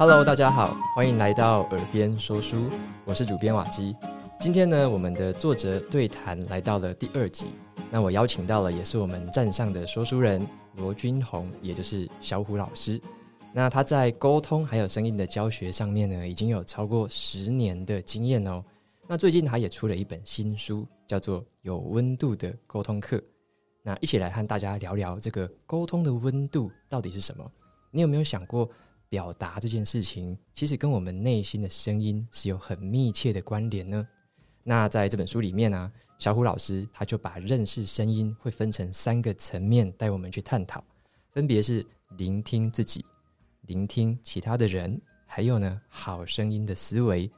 Hello，大家好，欢迎来到耳边说书，我是主编瓦基。今天呢，我们的作者对谈来到了第二集。那我邀请到了，也是我们站上的说书人罗君红，也就是小虎老师。那他在沟通还有声音的教学上面呢，已经有超过十年的经验哦。那最近他也出了一本新书，叫做《有温度的沟通课》。那一起来和大家聊聊这个沟通的温度到底是什么？你有没有想过，表达这件事情其实跟我们内心的声音是有很密切的关联呢？那在这本书里面呢、小虎老师他就把认识声音会分成三个层面带我们去探讨，分别是聆听自己。聆听其他的人，还有呢，好声音的思维。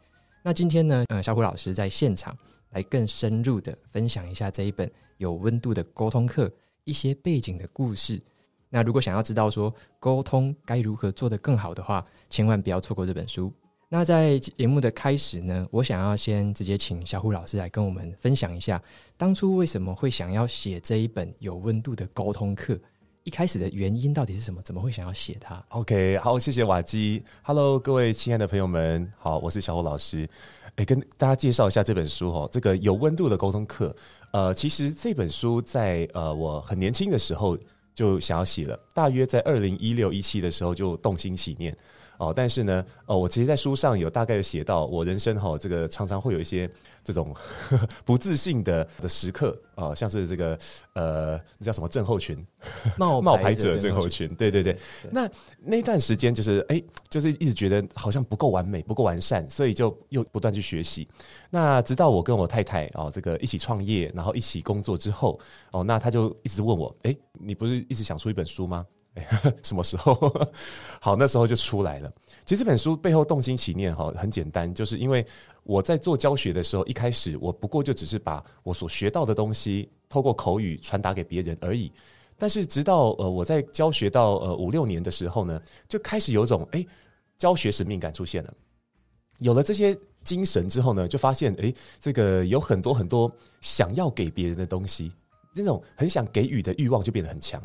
那今天呢，呃，小虎老师在现场来更深入的分享一下这一本有温度的沟通课一些背景的故事。那如果想要知道说沟通该如何做得更好的话，千万不要错过这本书。那在节目的开始呢，我想要先直接请小虎老师来跟我们分享一下，当初为什么会想要写这一本有温度的沟通课。一开始的原因到底是什么？怎么会想要写它？OK，好，谢谢瓦基。Hello，各位亲爱的朋友们，好，我是小虎老师。诶，跟大家介绍一下这本书哦，这个有温度的沟通课。呃，其实这本书在呃我很年轻的时候就想要洗了，大约在二零一六一七的时候就动心起念。哦，但是呢，哦，我其实，在书上有大概有写到，我人生哈，这个常常会有一些这种 不自信的的时刻啊、哦，像是这个呃，那叫什么症候群，冒冒牌者症候群，对对对。对那那段时间就是哎，就是一直觉得好像不够完美，不够完善，所以就又不断去学习。那直到我跟我太太哦，这个一起创业，然后一起工作之后，哦，那他就一直问我，哎，你不是一直想出一本书吗？什么时候？好，那时候就出来了。其实这本书背后动心起念哈，很简单，就是因为我在做教学的时候，一开始我不过就只是把我所学到的东西透过口语传达给别人而已。但是直到呃我在教学到呃五六年的时候呢，就开始有种诶教学使命感出现了。有了这些精神之后呢，就发现诶这个有很多很多想要给别人的东西，那种很想给予的欲望就变得很强。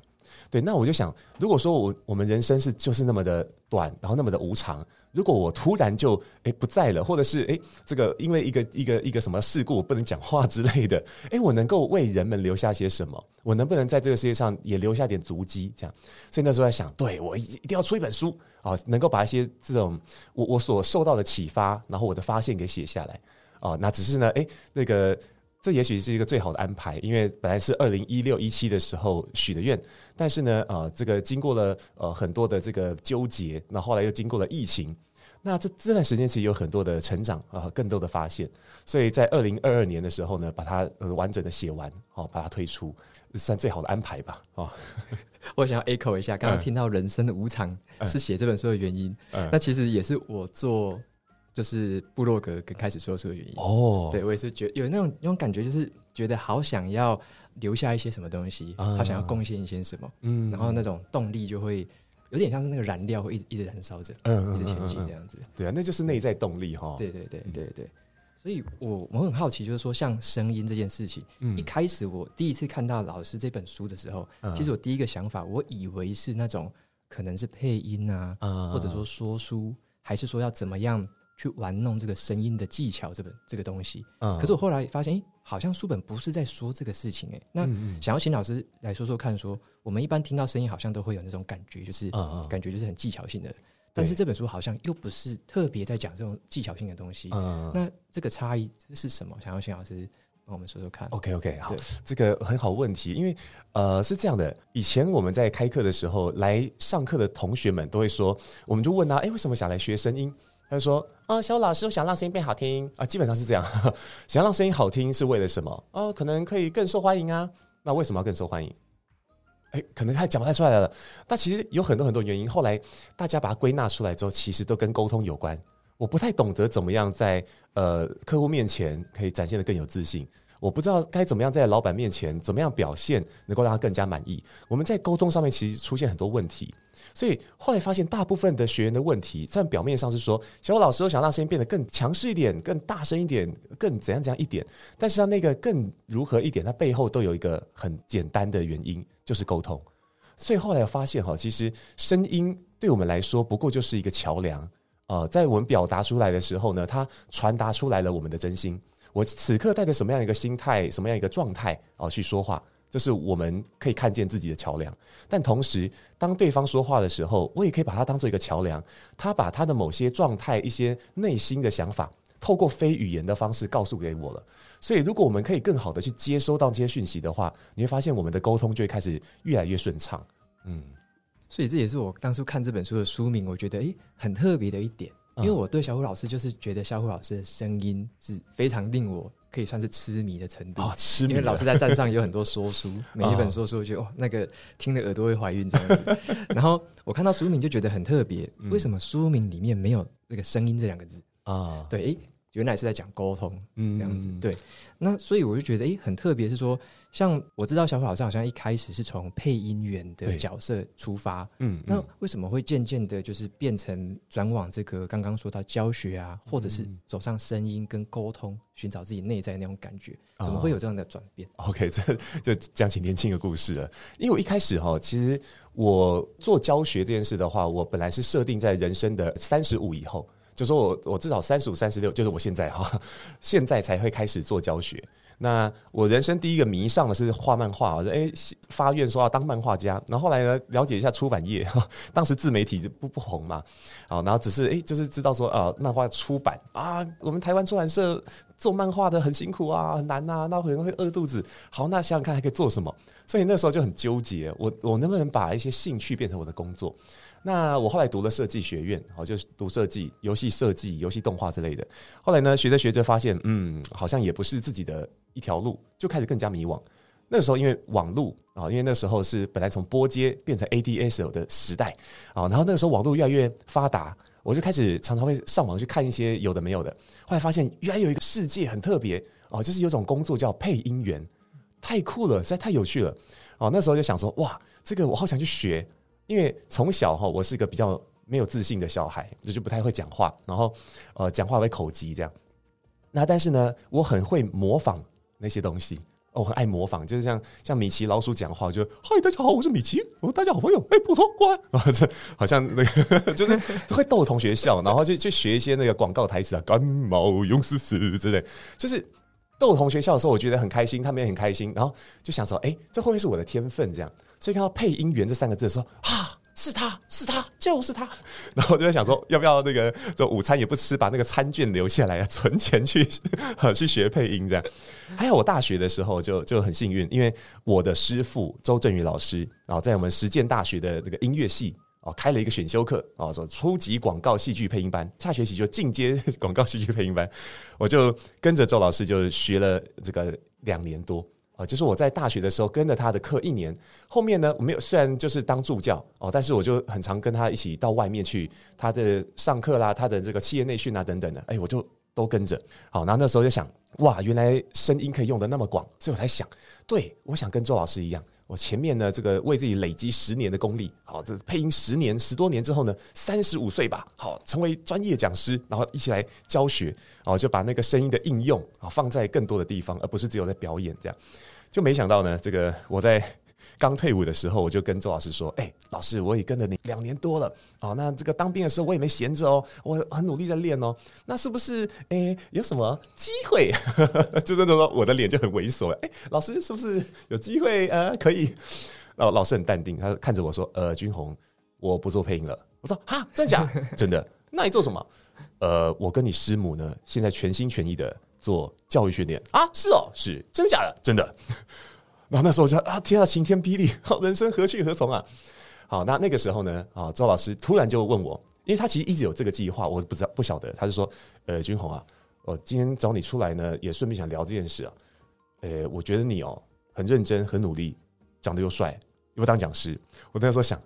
对，那我就想，如果说我我们人生是就是那么的短，然后那么的无常，如果我突然就诶不在了，或者是诶这个因为一个一个一个什么事故我不能讲话之类的，诶我能够为人们留下些什么？我能不能在这个世界上也留下点足迹？这样，所以那时候在想，对我一一定要出一本书啊，能够把一些这种我我所受到的启发，然后我的发现给写下来啊。那只是呢，诶那个。这也许是一个最好的安排，因为本来是二零一六一七的时候许的愿，但是呢，呃，这个经过了呃很多的这个纠结，那后，来又经过了疫情，那这这段时间其实有很多的成长啊、呃，更多的发现，所以在二零二二年的时候呢，把它呃完整的写完，哦，把它推出，算最好的安排吧，哦。我想要 echo 一下，刚刚听到人生的无常是写这本书的原因，那、嗯、其实也是我做。就是部落格跟开始说书的原因。哦，对我也是觉得有那种那种感觉，就是觉得好想要留下一些什么东西，好、嗯、想要贡献一些什么，嗯，然后那种动力就会有点像是那个燃料会一直一直燃烧着，嗯，一直前进这样子，对啊，那就是内在动力哈，对对对对对，所以我我很好奇，就是说像声音这件事情，嗯，一开始我第一次看到老师这本书的时候，嗯、其实我第一个想法，我以为是那种可能是配音啊，嗯、或者说说书，还是说要怎么样。去玩弄这个声音的技巧，这本这个东西，嗯，可是我后来发现，哎，好像书本不是在说这个事情，哎，那想要请老师来说说看，说我们一般听到声音，好像都会有那种感觉，就是感觉就是很技巧性的，但是这本书好像又不是特别在讲这种技巧性的东西，嗯，那这个差异是什么？想要请老师帮我们说说看。OK OK，好，这个很好问题，因为呃是这样的，以前我们在开课的时候，来上课的同学们都会说，我们就问他，哎，为什么想来学声音？他就说：“啊，小老师，我想让声音变好听啊，基本上是这样。呵 呵想让声音好听是为了什么？啊，可能可以更受欢迎啊。那为什么要更受欢迎？哎，可能他讲不太出来了。但其实有很多很多原因。后来大家把它归纳出来之后，其实都跟沟通有关。我不太懂得怎么样在呃客户面前可以展现的更有自信。我不知道该怎么样在老板面前怎么样表现能够让他更加满意。我们在沟通上面其实出现很多问题。”所以后来发现，大部分的学员的问题，在表面上是说，小虎老师都想让声音变得更强势一点、更大声一点、更怎样怎样一点。但是，他那个更如何一点，它背后都有一个很简单的原因，就是沟通。所以后来发现哈，其实声音对我们来说，不过就是一个桥梁。呃，在我们表达出来的时候呢，它传达出来了我们的真心。我此刻带着什么样一个心态，什么样一个状态哦、呃、去说话，这是我们可以看见自己的桥梁。但同时，当对方说话的时候，我也可以把它当做一个桥梁。他把他的某些状态、一些内心的想法，透过非语言的方式告诉给我了。所以，如果我们可以更好的去接收到这些讯息的话，你会发现我们的沟通就会开始越来越顺畅。嗯，所以这也是我当初看这本书的书名，我觉得诶很特别的一点。因为我对小虎老师就是觉得小虎老师的声音是非常令我可以算是痴迷的程度啊，痴迷。因为老师在站上有很多说书，每一本说书，我觉得哦，那个听的耳朵会怀孕这样子。然后我看到书名就觉得很特别，为什么书名里面没有那个声音这两个字啊？对，诶，原来是在讲沟通，嗯，这样子。对，那所以我就觉得诶，很特别，是说。像我知道小虎老师好像一开始是从配音员的角色出发，嗯，那为什么会渐渐的，就是变成转往这个刚刚说到教学啊，或者是走上声音跟沟通，寻找自己内在的那种感觉，怎么会有这样的转变？OK，这就讲起年轻的故事了。因为我一开始哈，其实我做教学这件事的话，我本来是设定在人生的三十五以后，就说我我至少三十五、三十六，就是我现在哈，现在才会开始做教学。那我人生第一个迷上的是画漫画，我说哎、发愿说要当漫画家，然后后来呢，了解一下出版业，当时自媒体就不不红嘛，啊，然后只是哎、就是知道说啊，漫画出版啊，我们台湾出版社做漫画的很辛苦啊，很难呐，那可能会饿肚子。好，那想想看还可以做什么？所以那时候就很纠结，我我能不能把一些兴趣变成我的工作？那我后来读了设计学院，好，就是读设计、游戏设计、游戏动画之类的。后来呢，学着学着发现，嗯，好像也不是自己的一条路，就开始更加迷惘。那个时候因为网络啊，因为那时候是本来从拨接变成 ADSL 的时代啊，然后那个时候网络越来越发达，我就开始常常会上网去看一些有的没有的。后来发现原来有一个世界很特别哦，就是有种工作叫配音员，太酷了，实在太有趣了哦。那时候就想说，哇，这个我好想去学。因为从小哈，我是一个比较没有自信的小孩，就是不太会讲话，然后呃，讲话会口疾这样。那但是呢，我很会模仿那些东西，我很爱模仿，就是像像米奇老鼠讲话，就嗨，大家好，我是米奇，我大家好朋友，哎，普通过来 啊，这好像那个 就是会逗同学笑，然后就去学一些那个广告台词啊，感冒用试试之类，就是逗同学笑的时候，我觉得很开心，他们也很开心，然后就想说，哎，这会不会是我的天分这样？所以看到配音员这三个字的时候，啊，是他是他就是他，然后就在想说，要不要那个这午餐也不吃，把那个餐券留下来，存钱去 去学配音这样。还有我大学的时候就就很幸运，因为我的师傅周振宇老师，然后在我们实践大学的那个音乐系哦开了一个选修课哦，说初级广告戏剧配音班，下学期就进阶广告戏剧配音班，我就跟着周老师就学了这个两年多。啊，就是我在大学的时候跟着他的课一年，后面呢，我没有虽然就是当助教哦，但是我就很常跟他一起到外面去，他的上课啦，他的这个企业内训啊等等的，哎，我就都跟着。好，然后那时候就想，哇，原来声音可以用的那么广，所以我才想，对，我想跟周老师一样，我前面呢这个为自己累积十年的功力，好，这配音十年十多年之后呢，三十五岁吧，好，成为专业讲师，然后一起来教学，哦，就把那个声音的应用啊放在更多的地方，而不是只有在表演这样。就没想到呢，这个我在刚退伍的时候，我就跟周老师说：“哎，老师，我也跟了你两年多了哦，那这个当兵的时候我也没闲着哦，我很努力在练哦，那是不是哎有什么机会？” 就那种说，我的脸就很猥琐。哎，老师是不是有机会呃可以？然后老师很淡定，他看着我说：“呃，君红，我不做配音了。”我说：“哈，真假？真的？那你做什么？”呃，我跟你师母呢，现在全心全意的。做教育训练啊，是哦，是真的假的？真的。然后那时候我就啊，天啊，晴天霹雳，人生何去何从啊？好，那那个时候呢，啊，周老师突然就问我，因为他其实一直有这个计划，我不知道不晓得，他就说，呃，君鸿啊，我今天找你出来呢，也顺便想聊这件事啊。呃，我觉得你哦，很认真，很努力，长得又帅，又不当讲师。我那时候想，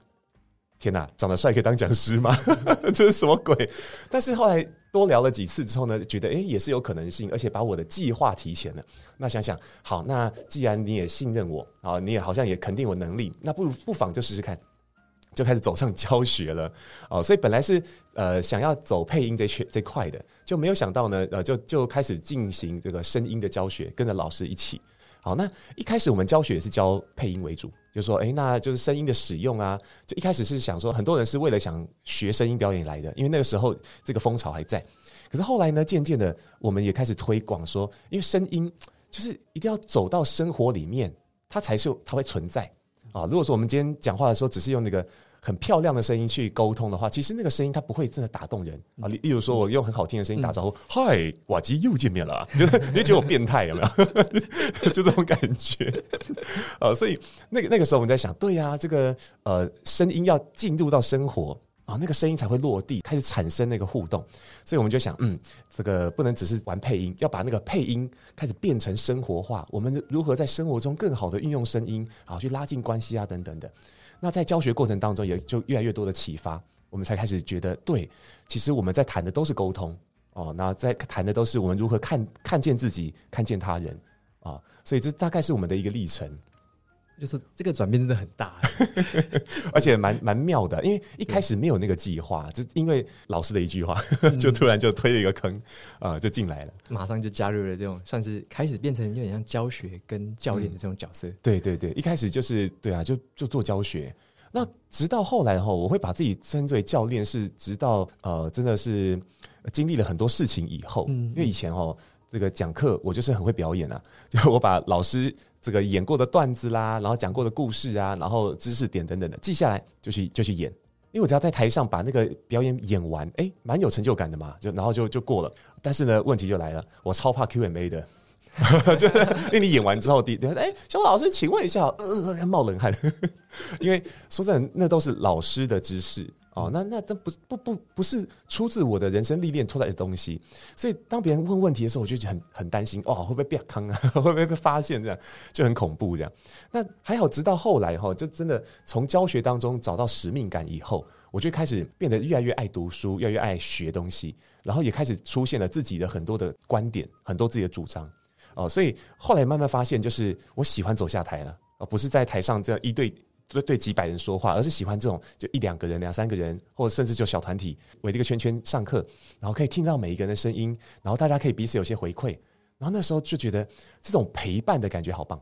天哪，长得帅可以当讲师吗？这是什么鬼？但是后来。多聊了几次之后呢，觉得诶也是有可能性，而且把我的计划提前了。那想想好，那既然你也信任我啊，你也好像也肯定我能力，那不如不妨就试试看，就开始走上教学了哦。所以本来是呃想要走配音这圈这块的，就没有想到呢，呃就就开始进行这个声音的教学，跟着老师一起。好，那一开始我们教学也是教配音为主，就说，哎，那就是声音的使用啊。就一开始是想说，很多人是为了想学声音表演来的，因为那个时候这个风潮还在。可是后来呢，渐渐的，我们也开始推广说，因为声音就是一定要走到生活里面，它才是它会存在啊。如果说我们今天讲话的时候，只是用那个。很漂亮的声音去沟通的话，其实那个声音它不会真的打动人啊。例例如说，我用很好听的声音打招呼，嗨、嗯，瓦基又见面了，就是你就觉得我变态有没有？就这种感觉 啊。所以那个那个时候我们在想，对呀、啊，这个呃声音要进入到生活啊，那个声音才会落地，开始产生那个互动。所以我们就想，嗯，这个不能只是玩配音，要把那个配音开始变成生活化。我们如何在生活中更好的运用声音啊，去拉近关系啊，等等的。那在教学过程当中，也就越来越多的启发，我们才开始觉得，对，其实我们在谈的都是沟通哦，那在谈的都是我们如何看看见自己，看见他人啊，所以这大概是我们的一个历程。就是这个转变真的很大，而且蛮蛮妙的。因为一开始没有那个计划，就因为老师的一句话，就突然就推了一个坑啊，就进来了，马上就加入了这种算是开始变成有点像教学跟教练的这种角色。对对对，一开始就是对啊，就就做教学。那直到后来哈，我会把自己称之为教练，是直到呃，真的是经历了很多事情以后。因为以前哈，这个讲课我就是很会表演啊，就我把老师。这个演过的段子啦，然后讲过的故事啊，然后知识点等等的记下来，就去就去演。因为我只要在台上把那个表演演完，哎，蛮有成就感的嘛，就然后就就过了。但是呢，问题就来了，我超怕 Q&A 的，就是因为你演完之后，第哎，小虎老师，请问一下，呃，冒冷汗，因为说真的，那都是老师的知识。哦，那那这不不不不是出自我的人生历练出来的东西，所以当别人问问题的时候，我就很很担心，哦，会不会被坑啊？会不会被发现？这样就很恐怖。这样，那还好，直到后来哈，就真的从教学当中找到使命感以后，我就开始变得越来越爱读书，越来越爱学东西，然后也开始出现了自己的很多的观点，很多自己的主张。哦，所以后来慢慢发现，就是我喜欢走下台了，而不是在台上这样一对。对对，几百人说话，而是喜欢这种就一两个人、两三个人，或者甚至就小团体围一个圈圈上课，然后可以听到每一个人的声音，然后大家可以彼此有些回馈，然后那时候就觉得这种陪伴的感觉好棒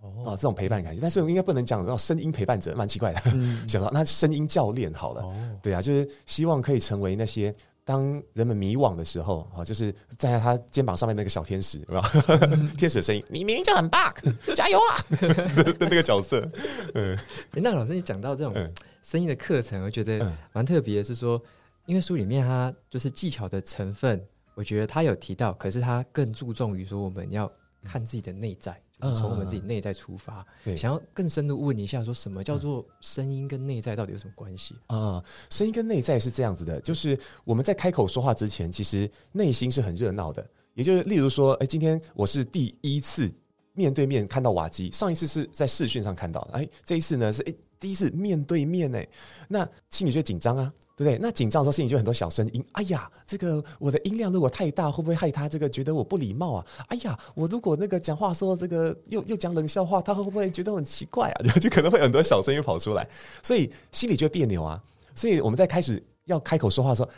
哦，这种陪伴感觉，但是我应该不能讲到声音陪伴者，蛮奇怪的，嗯、想到那声音教练好了，哦、对啊，就是希望可以成为那些。当人们迷惘的时候，啊，就是站在他肩膀上面那个小天使，是吧？天使的声音，你明明就很棒，加油啊！的那个角色，嗯。那老师，你讲到这种声音的课程，我觉得蛮特别的，是说，因为书里面它就是技巧的成分，我觉得他有提到，可是他更注重于说我们要看自己的内在。是从我们自己内在出发，对，想要更深入问一下，说什么叫做声音跟内在到底有什么关系啊？声音跟内在是这样子的，就是我们在开口说话之前，其实内心是很热闹的。也就是，例如说，哎，今天我是第一次面对面看到瓦基，上一次是在视讯上看到的，哎，这一次呢是哎第一次面对面，诶，那心里就紧张啊。对不对？那紧张的时候，心里就很多小声音。哎呀，这个我的音量如果太大，会不会害他这个觉得我不礼貌啊？哎呀，我如果那个讲话说这个又又讲冷笑话，他会不会觉得很奇怪啊？就 就可能会很多小声音跑出来，所以心里就别扭啊。所以我们在开始要开口说话的时候。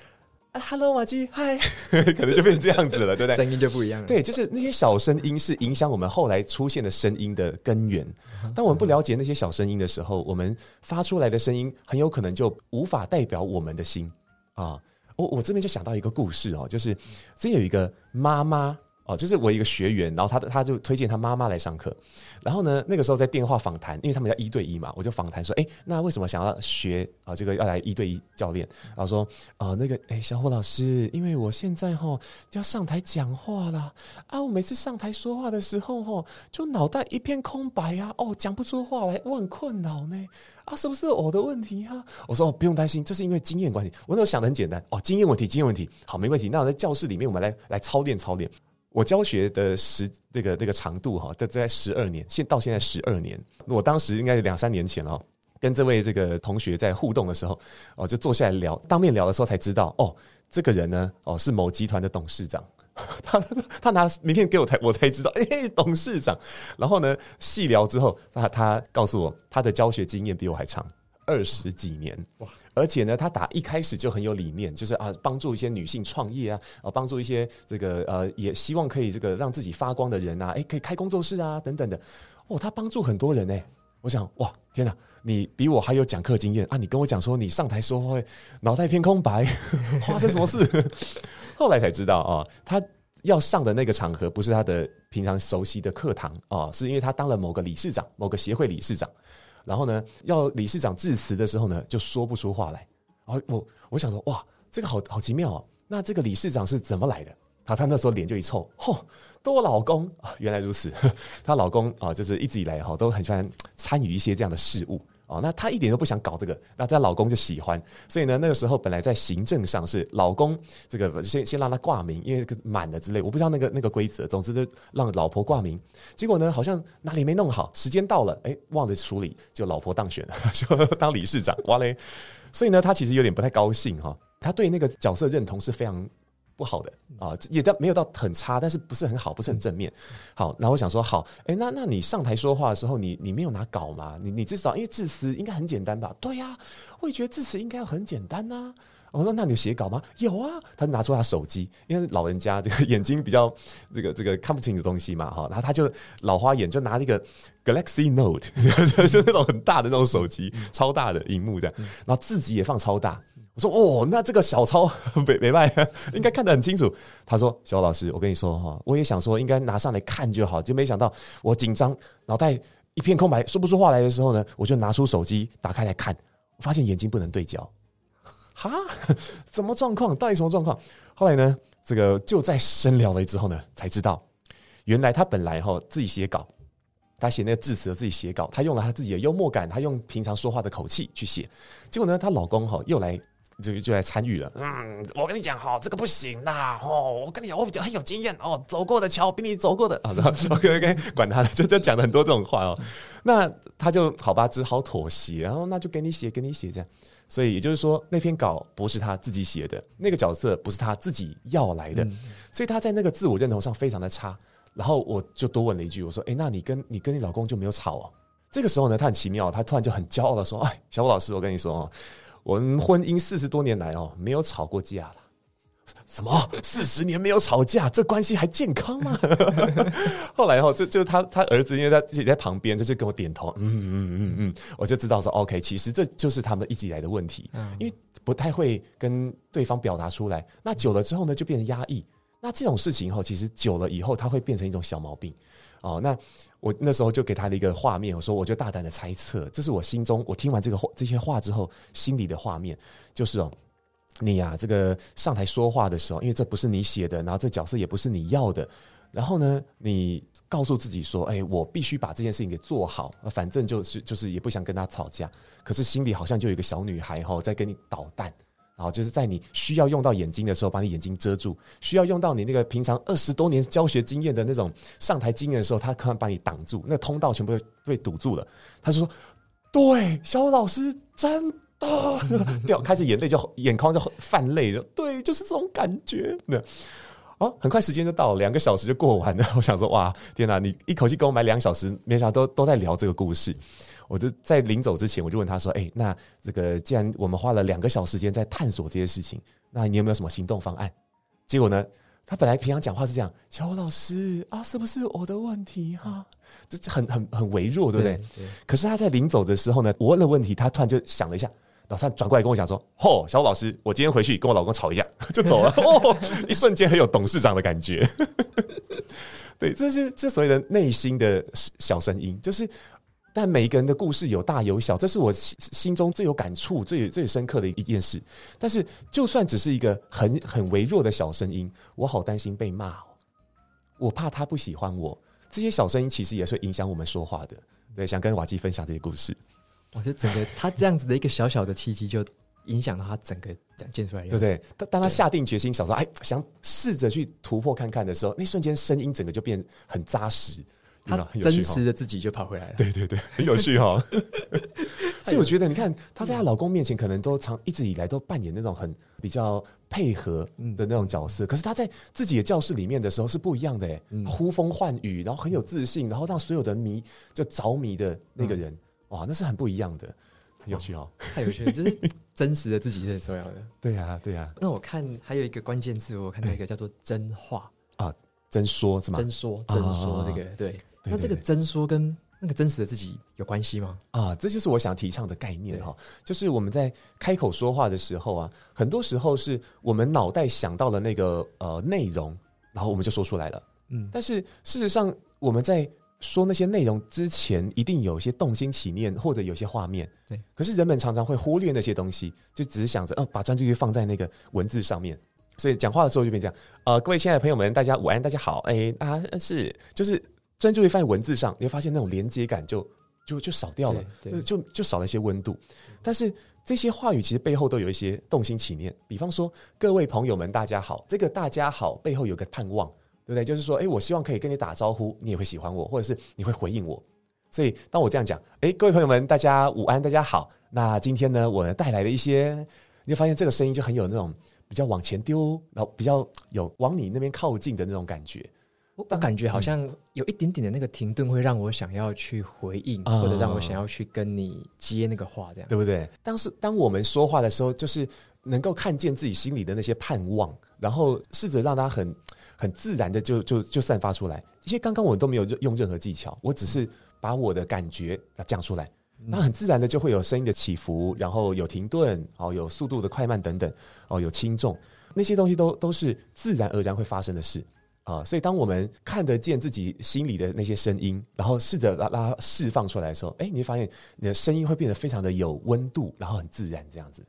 啊，Hello，瓦基，嗨，可能就变成这样子了，对不对？声音就不一样了。对，就是那些小声音是影响我们后来出现的声音的根源。当我们不了解那些小声音的时候，我们发出来的声音很有可能就无法代表我们的心啊。我我这边就想到一个故事哦，就是这有一个妈妈。哦，就是我一个学员，然后他他就推荐他妈妈来上课，然后呢，那个时候在电话访谈，因为他们要一对一嘛，我就访谈说，哎，那为什么想要学啊？这个要来一对一教练，然后说，啊，那个，哎，小虎老师，因为我现在哈就要上台讲话啦，啊，我每次上台说话的时候哈，就脑袋一片空白啊，哦，讲不出话来，我很困扰呢，啊，是不是我的问题啊？我说，哦，不用担心，这是因为经验关系。我那时候想的很简单，哦，经验问题，经验问题，好，没问题。那我在教室里面，我们来来操练操练。我教学的时那个那个长度哈，在在十二年，现到现在十二年。我当时应该是两三年前了，跟这位这个同学在互动的时候，哦，就坐下来聊，当面聊的时候才知道，哦，这个人呢，哦，是某集团的董事长。他他拿名片给我才我才知道，哎，董事长。然后呢，细聊之后，他他告诉我，他的教学经验比我还长。二十几年哇！而且呢，他打一开始就很有理念，就是啊，帮助一些女性创业啊，啊，帮助一些这个呃，也希望可以这个让自己发光的人啊，诶，可以开工作室啊，等等的。哦，他帮助很多人呢。我想，哇，天哪，你比我还有讲课经验啊！你跟我讲说，你上台说话会脑袋一片空白，发生什么事？后来才知道啊，他要上的那个场合不是他的平常熟悉的课堂啊，是因为他当了某个理事长，某个协会理事长。然后呢，要理事长致辞的时候呢，就说不出话来。然后我我想说，哇，这个好好奇妙哦。那这个理事长是怎么来的？他他那时候脸就一臭，嚯，都我老公啊，原来如此。她老公啊，就是一直以来哈都很喜欢参与一些这样的事物啊。那她一点都不想搞这个，那她老公就喜欢。所以呢，那个时候本来在行政上是老公这个先先让他挂名，因为满了之类，我不知道那个那个规则。总之就让老婆挂名。结果呢，好像哪里没弄好，时间到了，哎，忘了处理，就老婆当选了，就当理事长。哇嘞！所以呢，他其实有点不太高兴哈。他对那个角色认同是非常。不好的啊，也到没有到很差，但是不是很好，不是很正面。好，然后我想说，好，哎，那那你上台说话的时候，你你没有拿稿吗？你你至少因为致辞应该很简单吧？对呀，我也觉得致辞应该要很简单呐。我说，那你有写稿吗？有啊。他拿出他手机，因为老人家这个眼睛比较这个这个看不清的东西嘛，哈，然后他就老花眼，就拿那个 Galaxy Note，就是那种很大的那种手机，超大的荧幕的，然后自己也放超大。我说哦，那这个小抄没没卖，应该看得很清楚。他说：“小老师，我跟你说哈，我也想说应该拿上来看就好，就没想到我紧张，脑袋一片空白，说不出话来的时候呢，我就拿出手机打开来看，发现眼睛不能对焦。哈，什么状况？到底什么状况？后来呢，这个就在深聊了之后呢，才知道原来他本来哈自己写稿，他写那个致辞自己写稿，他用了他自己的幽默感，他用平常说话的口气去写，结果呢，她老公哈又来。”就就来参与了。嗯，我跟你讲哈，这个不行啦。哦，我跟你讲，我比较很有经验哦，走过的桥比你走过的啊。OK OK，管他的，就就讲了很多这种话哦。那他就好吧，只好妥协。然后那就给你写，给你写这样。所以也就是说，那篇稿不是他自己写的，那个角色不是他自己要来的。所以他在那个自我认同上非常的差。然后我就多问了一句，我说：“哎，那你跟你跟你老公就没有吵哦？”这个时候呢，他很奇妙，他突然就很骄傲的说：“哎，小虎老师，我跟你说哦。”我们婚姻四十多年来哦，没有吵过架了。什么？四十年没有吵架，这关系还健康吗？后来哦，就就他他儿子，因为他自己在旁边，他就跟我点头，嗯嗯嗯嗯，我就知道说，OK，其实这就是他们一直以来的问题，因为不太会跟对方表达出来。那久了之后呢，就变成压抑。那这种事情后，其实久了以后，它会变成一种小毛病。哦，那我那时候就给他了一个画面，我说我就大胆的猜测，这是我心中我听完这个话这些话之后心里的画面，就是哦，你呀、这个上台说话的时候，因为这不是你写的，然后这角色也不是你要的，然后呢，你告诉自己说，哎，我必须把这件事情给做好，反正就是就是也不想跟他吵架，可是心里好像就有一个小女孩哈在跟你捣蛋。然后就是在你需要用到眼睛的时候，把你眼睛遮住；需要用到你那个平常二十多年教学经验的那种上台经验的时候，他可能把你挡住，那通道全部被堵住了。他就说：“对，小老师真的 掉，开始眼泪就眼眶就泛泪了。对，就是这种感觉。”那哦，很快时间就到了，两个小时就过完了。我想说：“哇，天哪！你一口气给我买两小时，没想到都都在聊这个故事。”我就在临走之前，我就问他说：“哎、欸，那这个既然我们花了两个小时间在探索这些事情，那你有没有什么行动方案？”结果呢，他本来平常讲话是这样：“小欧老师啊，是不是我的问题哈、啊？”这很很很微弱，对不对？对对，可是他在临走的时候呢，我问了问题，他突然就想了一下，然后他转过来跟我讲说：“哦，小吴老师，我今天回去跟我老公吵一架 就走了。”哦，一瞬间很有董事长的感觉。对，这是这所谓的内心的小声音，就是。但每一个人的故事有大有小，这是我心心中最有感触、最最深刻的一件事。但是，就算只是一个很很微弱的小声音，我好担心被骂哦，我怕他不喜欢我。这些小声音其实也是会影响我们说话的。对，想跟瓦基分享这些故事。我觉得整个他这样子的一个小小的契机，就影响到他整个展现出来，对不对？当当他下定决心，想说哎，想试着去突破看看的时候，那瞬间声音整个就变很扎实。他真实的自己就跑回来了，对对对，很 有趣哈。所以我觉得，你看她在她老公面前，可能都常一直以来都扮演那种很比较配合的那种角色。可是她在自己的教室里面的时候是不一样的，哎，呼风唤雨，然后很有自信，然后让所有的迷就着迷的那个人，哇，那是很不一样的，很有趣哦，太有趣了，就是真实的自己是很重要的。对呀，对呀。那我看还有一个关键字，我看到一个叫做真话啊，真说是吗？真说，真说，这个对。那这个真说跟那个真实的自己有关系吗？啊，这就是我想提倡的概念哈，就是我们在开口说话的时候啊，很多时候是我们脑袋想到了那个呃内容，然后我们就说出来了。嗯，但是事实上我们在说那些内容之前，一定有一些动心起念或者有些画面。对，可是人们常常会忽略那些东西，就只是想着，哦，把专注力放在那个文字上面，所以讲话的时候就变这样。呃，各位亲爱的朋友们，大家午安，大家好。哎啊，是就是。专注力放在文字上，你会发现那种连接感就就就少掉了，就就少了一些温度。但是这些话语其实背后都有一些动心起念。比方说，各位朋友们，大家好，这个大家好背后有个盼望，对不对？就是说，哎，我希望可以跟你打招呼，你也会喜欢我，或者是你会回应我。所以当我这样讲，哎，各位朋友们，大家午安，大家好。那今天呢，我带来了一些，你会发现这个声音就很有那种比较往前丢，然后比较有往你那边靠近的那种感觉。我感觉好像有一点点的那个停顿，会让我想要去回应，嗯、或者让我想要去跟你接那个话，这样对不对？当时当我们说话的时候，就是能够看见自己心里的那些盼望，然后试着让它很很自然的就就就散发出来。这些刚刚我都没有用任何技巧，我只是把我的感觉讲出来，那很自然的就会有声音的起伏，然后有停顿，哦，有速度的快慢等等，哦，有轻重，那些东西都都是自然而然会发生的事。啊，所以当我们看得见自己心里的那些声音，然后试着让它释放出来的时候，哎，你会发现你的声音会变得非常的有温度，然后很自然这样子。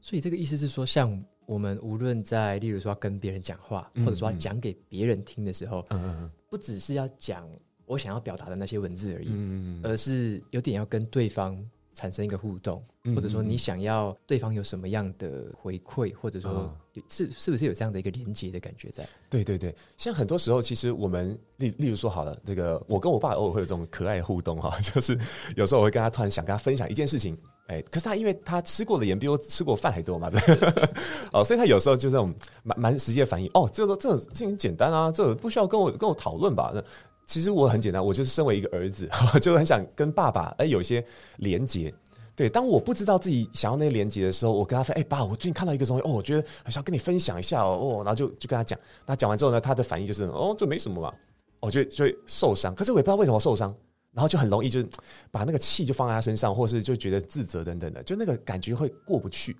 所以这个意思是说，像我们无论在，例如说要跟别人讲话，或者说讲给别人听的时候，嗯嗯，不只是要讲我想要表达的那些文字而已，而是有点要跟对方。产生一个互动，或者说你想要对方有什么样的回馈，或者说是是不是有这样的一个连接的感觉在？对对对，像很多时候，其实我们例例如说好了，这个我跟我爸偶尔会有这种可爱互动哈，就是有时候我会跟他突然想跟他分享一件事情，哎，可是他因为他吃过的盐比我吃过饭还多嘛，对，哦，所以他有时候就这种蛮蛮实际的反应，哦，这个这种事情简单啊，这个不需要跟我跟我讨论吧？那。其实我很简单，我就是身为一个儿子，就很想跟爸爸哎有一些连接。对，当我不知道自己想要那个连接的时候，我跟他说：“哎，爸，我最近看到一个东西，哦，我觉得很想跟你分享一下哦。”然后就就跟他讲。那讲完之后呢，他的反应就是：“哦，这没什么嘛。”我就就会受伤。可是我也不知道为什么受伤，然后就很容易就把那个气就放在他身上，或是就觉得自责等等的，就那个感觉会过不去。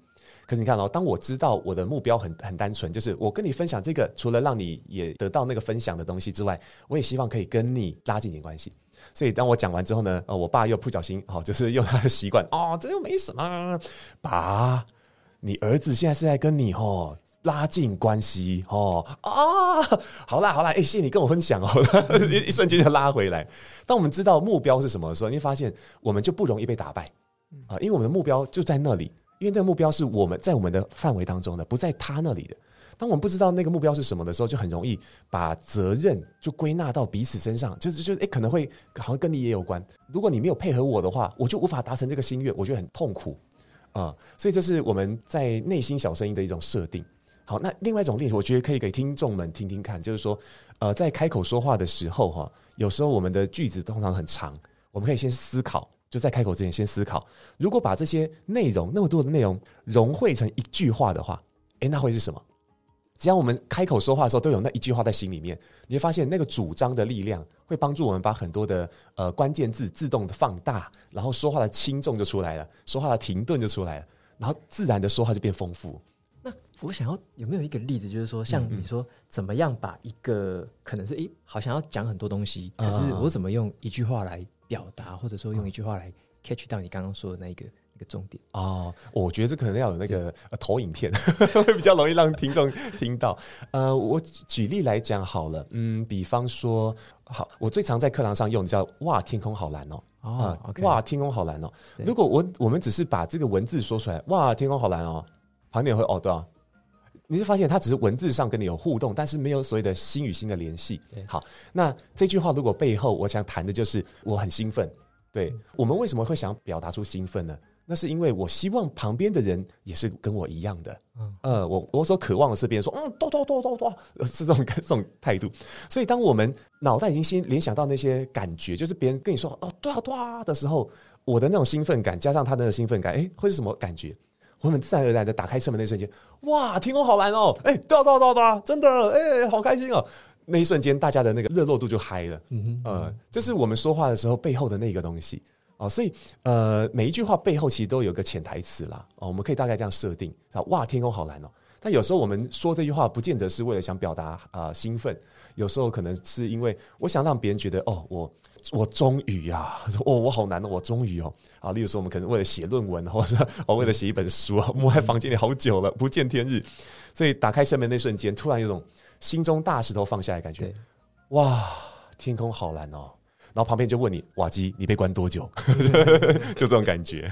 可是你看哦，当我知道我的目标很很单纯，就是我跟你分享这个，除了让你也得到那个分享的东西之外，我也希望可以跟你拉近点关系。所以当我讲完之后呢，呃，我爸又不小心哦，就是用他的习惯哦，这又没什么，爸，你儿子现在是在跟你哦拉近关系哦啊，好啦好啦，哎，谢谢你跟我分享哦，一瞬间就拉回来。当我们知道目标是什么的时候，你会发现我们就不容易被打败啊，因为我们的目标就在那里。因为这个目标是我们在我们的范围当中的，不在他那里的。当我们不知道那个目标是什么的时候，就很容易把责任就归纳到彼此身上，就是就哎，可能会好像跟你也有关。如果你没有配合我的话，我就无法达成这个心愿，我觉得很痛苦啊、嗯。所以这是我们在内心小声音的一种设定。好，那另外一种练习，我觉得可以给听众们听听看，就是说，呃，在开口说话的时候，哈，有时候我们的句子通常很长，我们可以先思考。就在开口之前，先思考，如果把这些内容那么多的内容融汇成一句话的话，诶，那会是什么？只要我们开口说话的时候都有那一句话在心里面，你会发现那个主张的力量会帮助我们把很多的呃关键字自动的放大，然后说话的轻重就出来了，说话的停顿就出来了，然后自然的说话就变丰富。那我想要有没有一个例子，就是说像你说怎么样把一个可能是诶，好像要讲很多东西，可是我怎么用一句话来？表达，或者说用一句话来 catch 到你刚刚说的那一个一个重点哦，我觉得这可能要有那个投影片，会比较容易让听众听到。呃，我举例来讲好了，嗯，比方说，好，我最常在课堂上用的叫“哇，天空好蓝哦”，哦、呃 okay、哇，天空好蓝哦。如果我我们只是把这个文字说出来，“哇，天空好蓝哦”，旁边会哦，对啊。你会发现它只是文字上跟你有互动，但是没有所谓的心与心的联系。好，那这句话如果背后我想谈的就是我很兴奋。对，我们为什么会想表达出兴奋呢？那是因为我希望旁边的人也是跟我一样的。嗯，呃，我我所渴望的是别人说，嗯，多多多多多，是这种这种态度。所以当我们脑袋已经先联想到那些感觉，就是别人跟你说哦，对啊对啊的时候，我的那种兴奋感加上他的那个兴奋感，哎，会是什么感觉？我们自然而然的打开车门那瞬间，哇，天空好蓝哦！哎，对啊，对啊，对啊，真的，哎，好开心哦！那一瞬间，大家的那个热络度就嗨了。嗯哼，呃，这是我们说话的时候背后的那个东西哦。所以呃，每一句话背后其实都有个潜台词啦。哦，我们可以大概这样设定啊。哇，天空好蓝哦。但有时候我们说这句话，不见得是为了想表达啊、呃、兴奋，有时候可能是因为我想让别人觉得哦，我我终于啊，哦，我好难哦，我终于哦啊。例如说，我们可能为了写论文，或者哦为了写一本书啊，摸在房间里好久了，不见天日，所以打开车门那瞬间，突然有种心中大石头放下来的感觉。哇，天空好蓝哦。然后旁边就问你，瓦基，你被关多久？就这种感觉。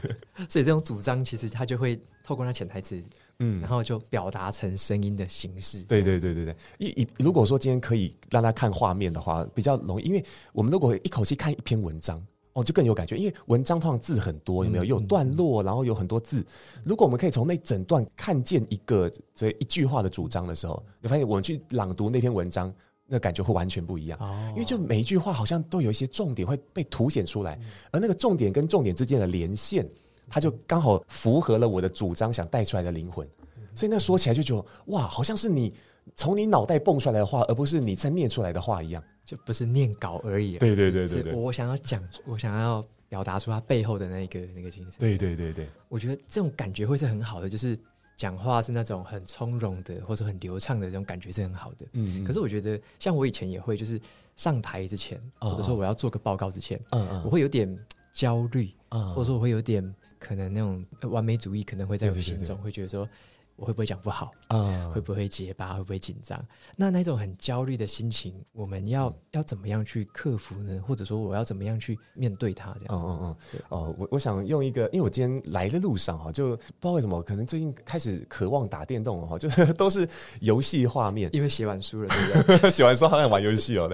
所以这种主张其实他就会透过那潜台词，嗯，然后就表达成声音的形式。对对对对对。一一如果说今天可以让他看画面的话，比较容易，因为我们如果一口气看一篇文章，哦，就更有感觉。因为文章通常字很多，有没有？有段落，然后有很多字。如果我们可以从那整段看见一个所以一句话的主张的时候，你发现我们去朗读那篇文章。那感觉会完全不一样，因为就每一句话好像都有一些重点会被凸显出来，而那个重点跟重点之间的连线，它就刚好符合了我的主张想带出来的灵魂，所以那说起来就觉得哇，好像是你从你脑袋蹦出来的话，而不是你在念出来的话一样，就不是念稿而已。对对对对对，我想要讲，我想要表达出它背后的那个那个精神。对对对对，我觉得这种感觉会是很好的，就是。讲话是那种很从容的，或者很流畅的这种感觉是很好的。嗯，嗯，可是我觉得，像我以前也会，就是上台之前，或者说我要做个报告之前，嗯嗯，我会有点焦虑，或者说我会有点可能那种完美主义可能会在我心中会觉得说。我会不会讲不好啊？嗯、会不会结巴？会不会紧张？那那种很焦虑的心情，我们要、嗯、要怎么样去克服呢？或者说，我要怎么样去面对它？这样，嗯嗯嗯，哦，我我想用一个，因为我今天来的路上哈，就不知道为什么，可能最近开始渴望打电动哈，就是都是游戏画面，因为写完书了，对不对？写完书好像玩游戏哦。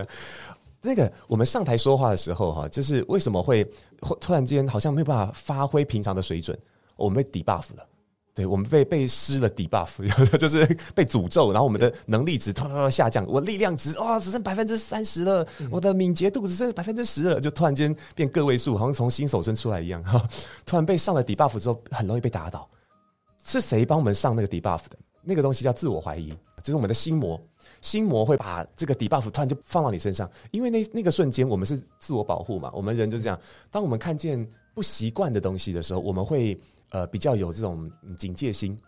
那个我们上台说话的时候哈，就是为什么会突然间好像没有办法发挥平常的水准，我们被 debuff 了。对，我们被被施了 debuff，就是被诅咒，然后我们的能力值突然下降，我力量值啊、哦、只剩百分之三十了，嗯、我的敏捷度只剩百分之十了，就突然间变个位数，好像从新手村出来一样哈。突然被上了 debuff 之后，很容易被打倒。是谁帮我们上那个 debuff 的？那个东西叫自我怀疑，就是我们的心魔。心魔会把这个 debuff 突然就放到你身上，因为那那个瞬间我们是自我保护嘛，我们人就是这样。当我们看见不习惯的东西的时候，我们会。呃，比较有这种警戒心，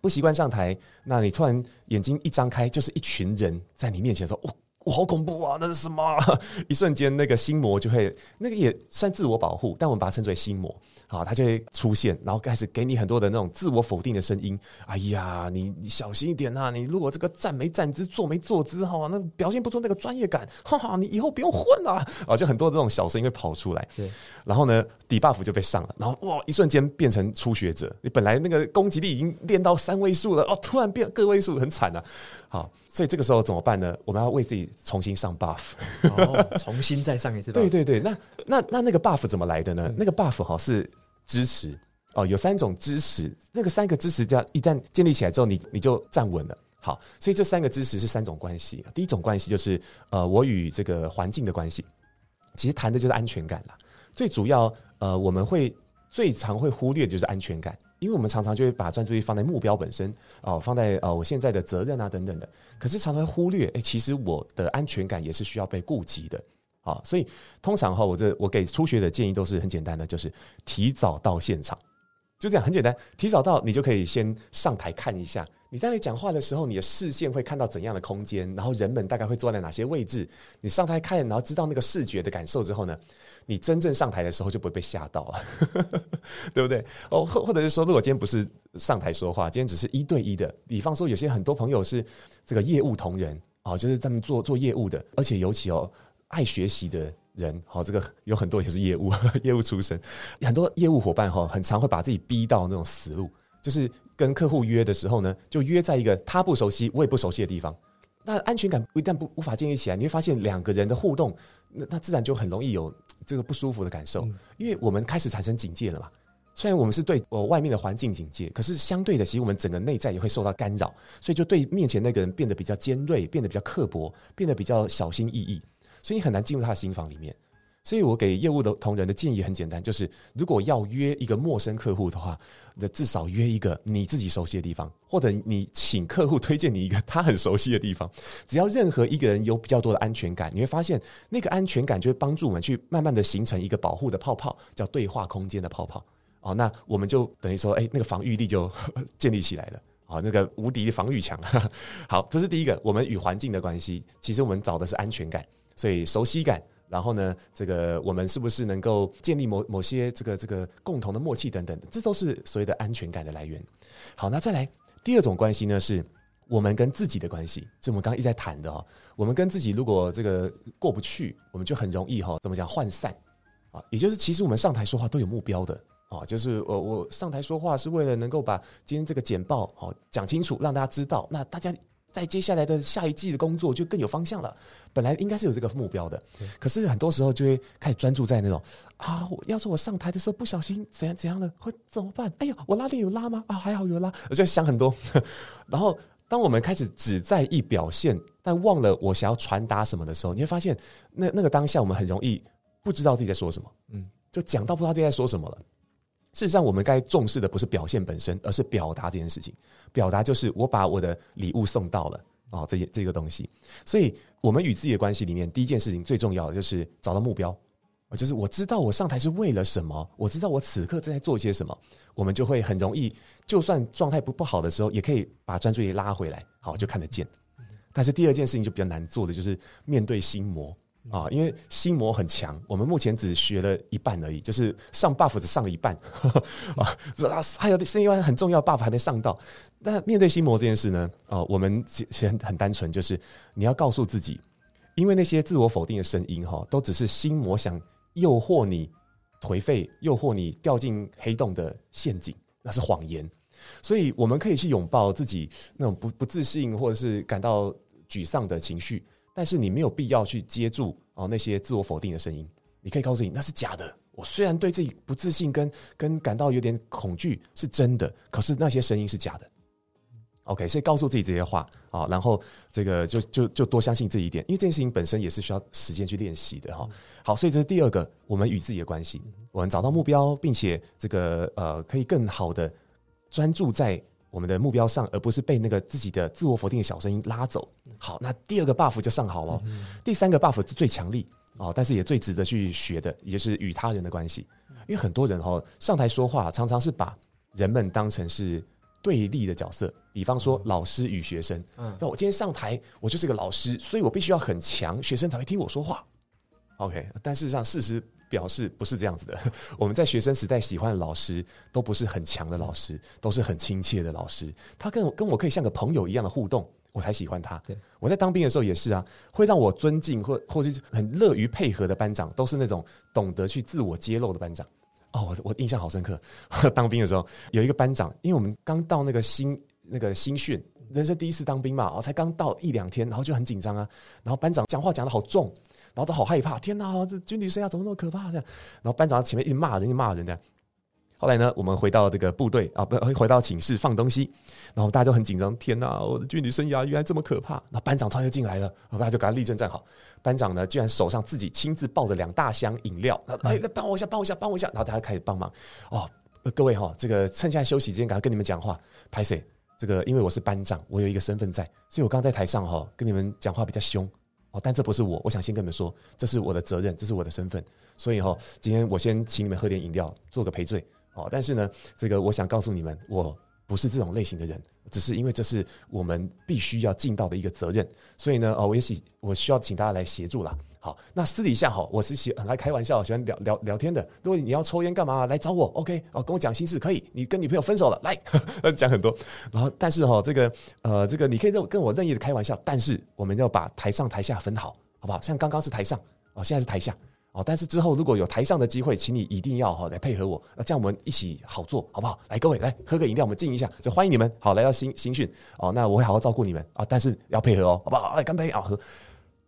不习惯上台，那你突然眼睛一张开，就是一群人在你面前说：“哦，我好恐怖啊，那是什么？” 一瞬间，那个心魔就会，那个也算自我保护，但我们把它称之为心魔。好，他就会出现，然后开始给你很多的那种自我否定的声音。哎呀，你你小心一点呐、啊！你如果这个站没站姿，坐没坐姿，哈，那表现不出那个专业感，哈哈，你以后不用混了啊！就很多这种小声音会跑出来。对，然后呢，debuff 就被上了，然后哇，一瞬间变成初学者。你本来那个攻击力已经练到三位数了，哦，突然变个位数，很惨啊！好，所以这个时候怎么办呢？我们要为自己重新上 buff，哦，重新再上一次。对对对，那那那那个 buff 怎么来的呢？嗯、那个 buff 哈是。支持哦，有三种支持，那个三个支持这样一旦建立起来之后，你你就站稳了。好，所以这三个支持是三种关系。第一种关系就是呃，我与这个环境的关系，其实谈的就是安全感啦。最主要呃，我们会最常会忽略的就是安全感，因为我们常常就会把专注力放在目标本身哦、放在呃我现在的责任啊等等的，可是常常会忽略，哎、其实我的安全感也是需要被顾及的。啊，所以通常哈，我这我给初学的建议都是很简单的，就是提早到现场，就这样很简单，提早到你就可以先上台看一下。你在那讲话的时候，你的视线会看到怎样的空间，然后人们大概会坐在哪些位置。你上台看，然后知道那个视觉的感受之后呢，你真正上台的时候就不会被吓到了，对不对？哦，或或者是说，如果今天不是上台说话，今天只是一对一的，比方说有些很多朋友是这个业务同仁啊，就是他们做做业务的，而且尤其哦。爱学习的人，好，这个有很多也是业务 业务出身，很多业务伙伴哈，很常会把自己逼到那种死路，就是跟客户约的时候呢，就约在一个他不熟悉，我也不熟悉的地方。那安全感一旦不无法建立起来，你会发现两个人的互动，那那自然就很容易有这个不舒服的感受，因为我们开始产生警戒了嘛。虽然我们是对我外面的环境警戒，可是相对的，其实我们整个内在也会受到干扰，所以就对面前那个人变得比较尖锐，变得比较刻薄，变得比较小心翼翼。所以你很难进入他的心房里面。所以我给业务的同仁的建议很简单，就是如果要约一个陌生客户的话，那至少约一个你自己熟悉的地方，或者你请客户推荐你一个他很熟悉的地方。只要任何一个人有比较多的安全感，你会发现那个安全感就会帮助我们去慢慢的形成一个保护的泡泡，叫对话空间的泡泡。哦，那我们就等于说，哎，那个防御力就 建立起来了。好，那个无敌防御墙。好，这是第一个，我们与环境的关系，其实我们找的是安全感，所以熟悉感。然后呢，这个我们是不是能够建立某某些这个这个共同的默契等等，这都是所谓的安全感的来源。好，那再来第二种关系呢，是我们跟自己的关系，是我们刚刚一直在谈的哦。我们跟自己如果这个过不去，我们就很容易哈，怎么讲涣散啊？也就是其实我们上台说话都有目标的啊，就是我我上台说话是为了能够把今天这个简报好讲清楚，让大家知道，那大家。在接下来的下一季的工作就更有方向了。本来应该是有这个目标的，可是很多时候就会开始专注在那种啊，我要是我上台的时候不小心怎样怎样的会怎么办？哎呀，我拉链有拉吗？啊，还好有拉，我就想很多。然后当我们开始只在意表现，但忘了我想要传达什么的时候，你会发现那那个当下我们很容易不知道自己在说什么，嗯，就讲到不知道自己在说什么了。事实上，我们该重视的不是表现本身，而是表达这件事情。表达就是我把我的礼物送到了哦，这些这个东西。所以，我们与自己的关系里面，第一件事情最重要的就是找到目标，就是我知道我上台是为了什么，我知道我此刻正在做些什么，我们就会很容易，就算状态不不好的时候，也可以把专注力拉回来，好，就看得见。但是第二件事情就比较难做的，就是面对心魔。啊，因为心魔很强，我们目前只学了一半而已，就是上 buff 只上了一半 啊，还有另外很重要 buff 还没上到。那面对心魔这件事呢，啊，我们其实很很单纯，就是你要告诉自己，因为那些自我否定的声音哈，都只是心魔想诱惑你颓废、诱惑你掉进黑洞的陷阱，那是谎言。所以我们可以去拥抱自己那种不不自信或者是感到沮丧的情绪。但是你没有必要去接住哦那些自我否定的声音，你可以告诉你那是假的。我虽然对自己不自信跟跟感到有点恐惧是真的，可是那些声音是假的。OK，所以告诉自己这些话啊，然后这个就就就多相信这一点，因为这件事情本身也是需要时间去练习的哈。好，所以这是第二个，我们与自己的关系，我们找到目标，并且这个呃可以更好的专注在。我们的目标上，而不是被那个自己的自我否定的小声音拉走。好，那第二个 buff 就上好了。第三个 buff 是最强力哦，但是也最值得去学的，也就是与他人的关系。因为很多人哈上台说话，常常是把人们当成是对立的角色。比方说老师与学生，嗯，那我今天上台，我就是个老师，所以我必须要很强，学生才会听我说话。OK，但事实上事实。表示不是这样子的。我们在学生时代喜欢的老师都不是很强的老师，都是很亲切的老师。他跟我跟我可以像个朋友一样的互动，我才喜欢他。对，我在当兵的时候也是啊，会让我尊敬或或者很乐于配合的班长，都是那种懂得去自我揭露的班长。哦，我我印象好深刻。当兵的时候有一个班长，因为我们刚到那个新那个新训，人生第一次当兵嘛，哦，才刚到一两天，然后就很紧张啊。然后班长讲话讲得好重。然后都好害怕，天哪！这军旅生涯怎么那么可怕？这样，然后班长前面一直骂人，一直骂人的。后来呢，我们回到这个部队啊，不，回到寝室放东西，然后大家都很紧张。天哪！我的军旅生涯原来这么可怕。然后班长突然就进来了，然后大家就赶快立正站好。班长呢，居然手上自己亲自抱着两大箱饮料，哎，来帮我一下，帮我一下，帮我一下。然后大家开始帮忙。哦，各位哈，这个趁现在休息之间，赶快跟你们讲话。拍谢，这个因为我是班长，我有一个身份在，所以我刚刚在台上哈，跟你们讲话比较凶。哦，但这不是我，我想先跟你们说，这是我的责任，这是我的身份，所以哈，今天我先请你们喝点饮料，做个赔罪。哦，但是呢，这个我想告诉你们，我不是这种类型的人，只是因为这是我们必须要尽到的一个责任，所以呢，哦，我也许我需要请大家来协助啦。好，那私底下哈，我是喜很爱开玩笑，喜欢聊聊聊天的。如果你要抽烟干嘛，来找我，OK，哦，跟我讲心事可以。你跟女朋友分手了，来 讲很多。然后，但是哈，这个呃，这个你可以跟跟我任意的开玩笑，但是我们要把台上台下分好，好不好？像刚刚是台上，哦，现在是台下，哦，但是之后如果有台上的机会，请你一定要哈来配合我，那这样我们一起好做，好不好？来，各位来喝个饮料，我们敬一下，就欢迎你们，好来到新新训，哦，那我会好好照顾你们啊，但是要配合哦，好不好？来干杯啊，喝。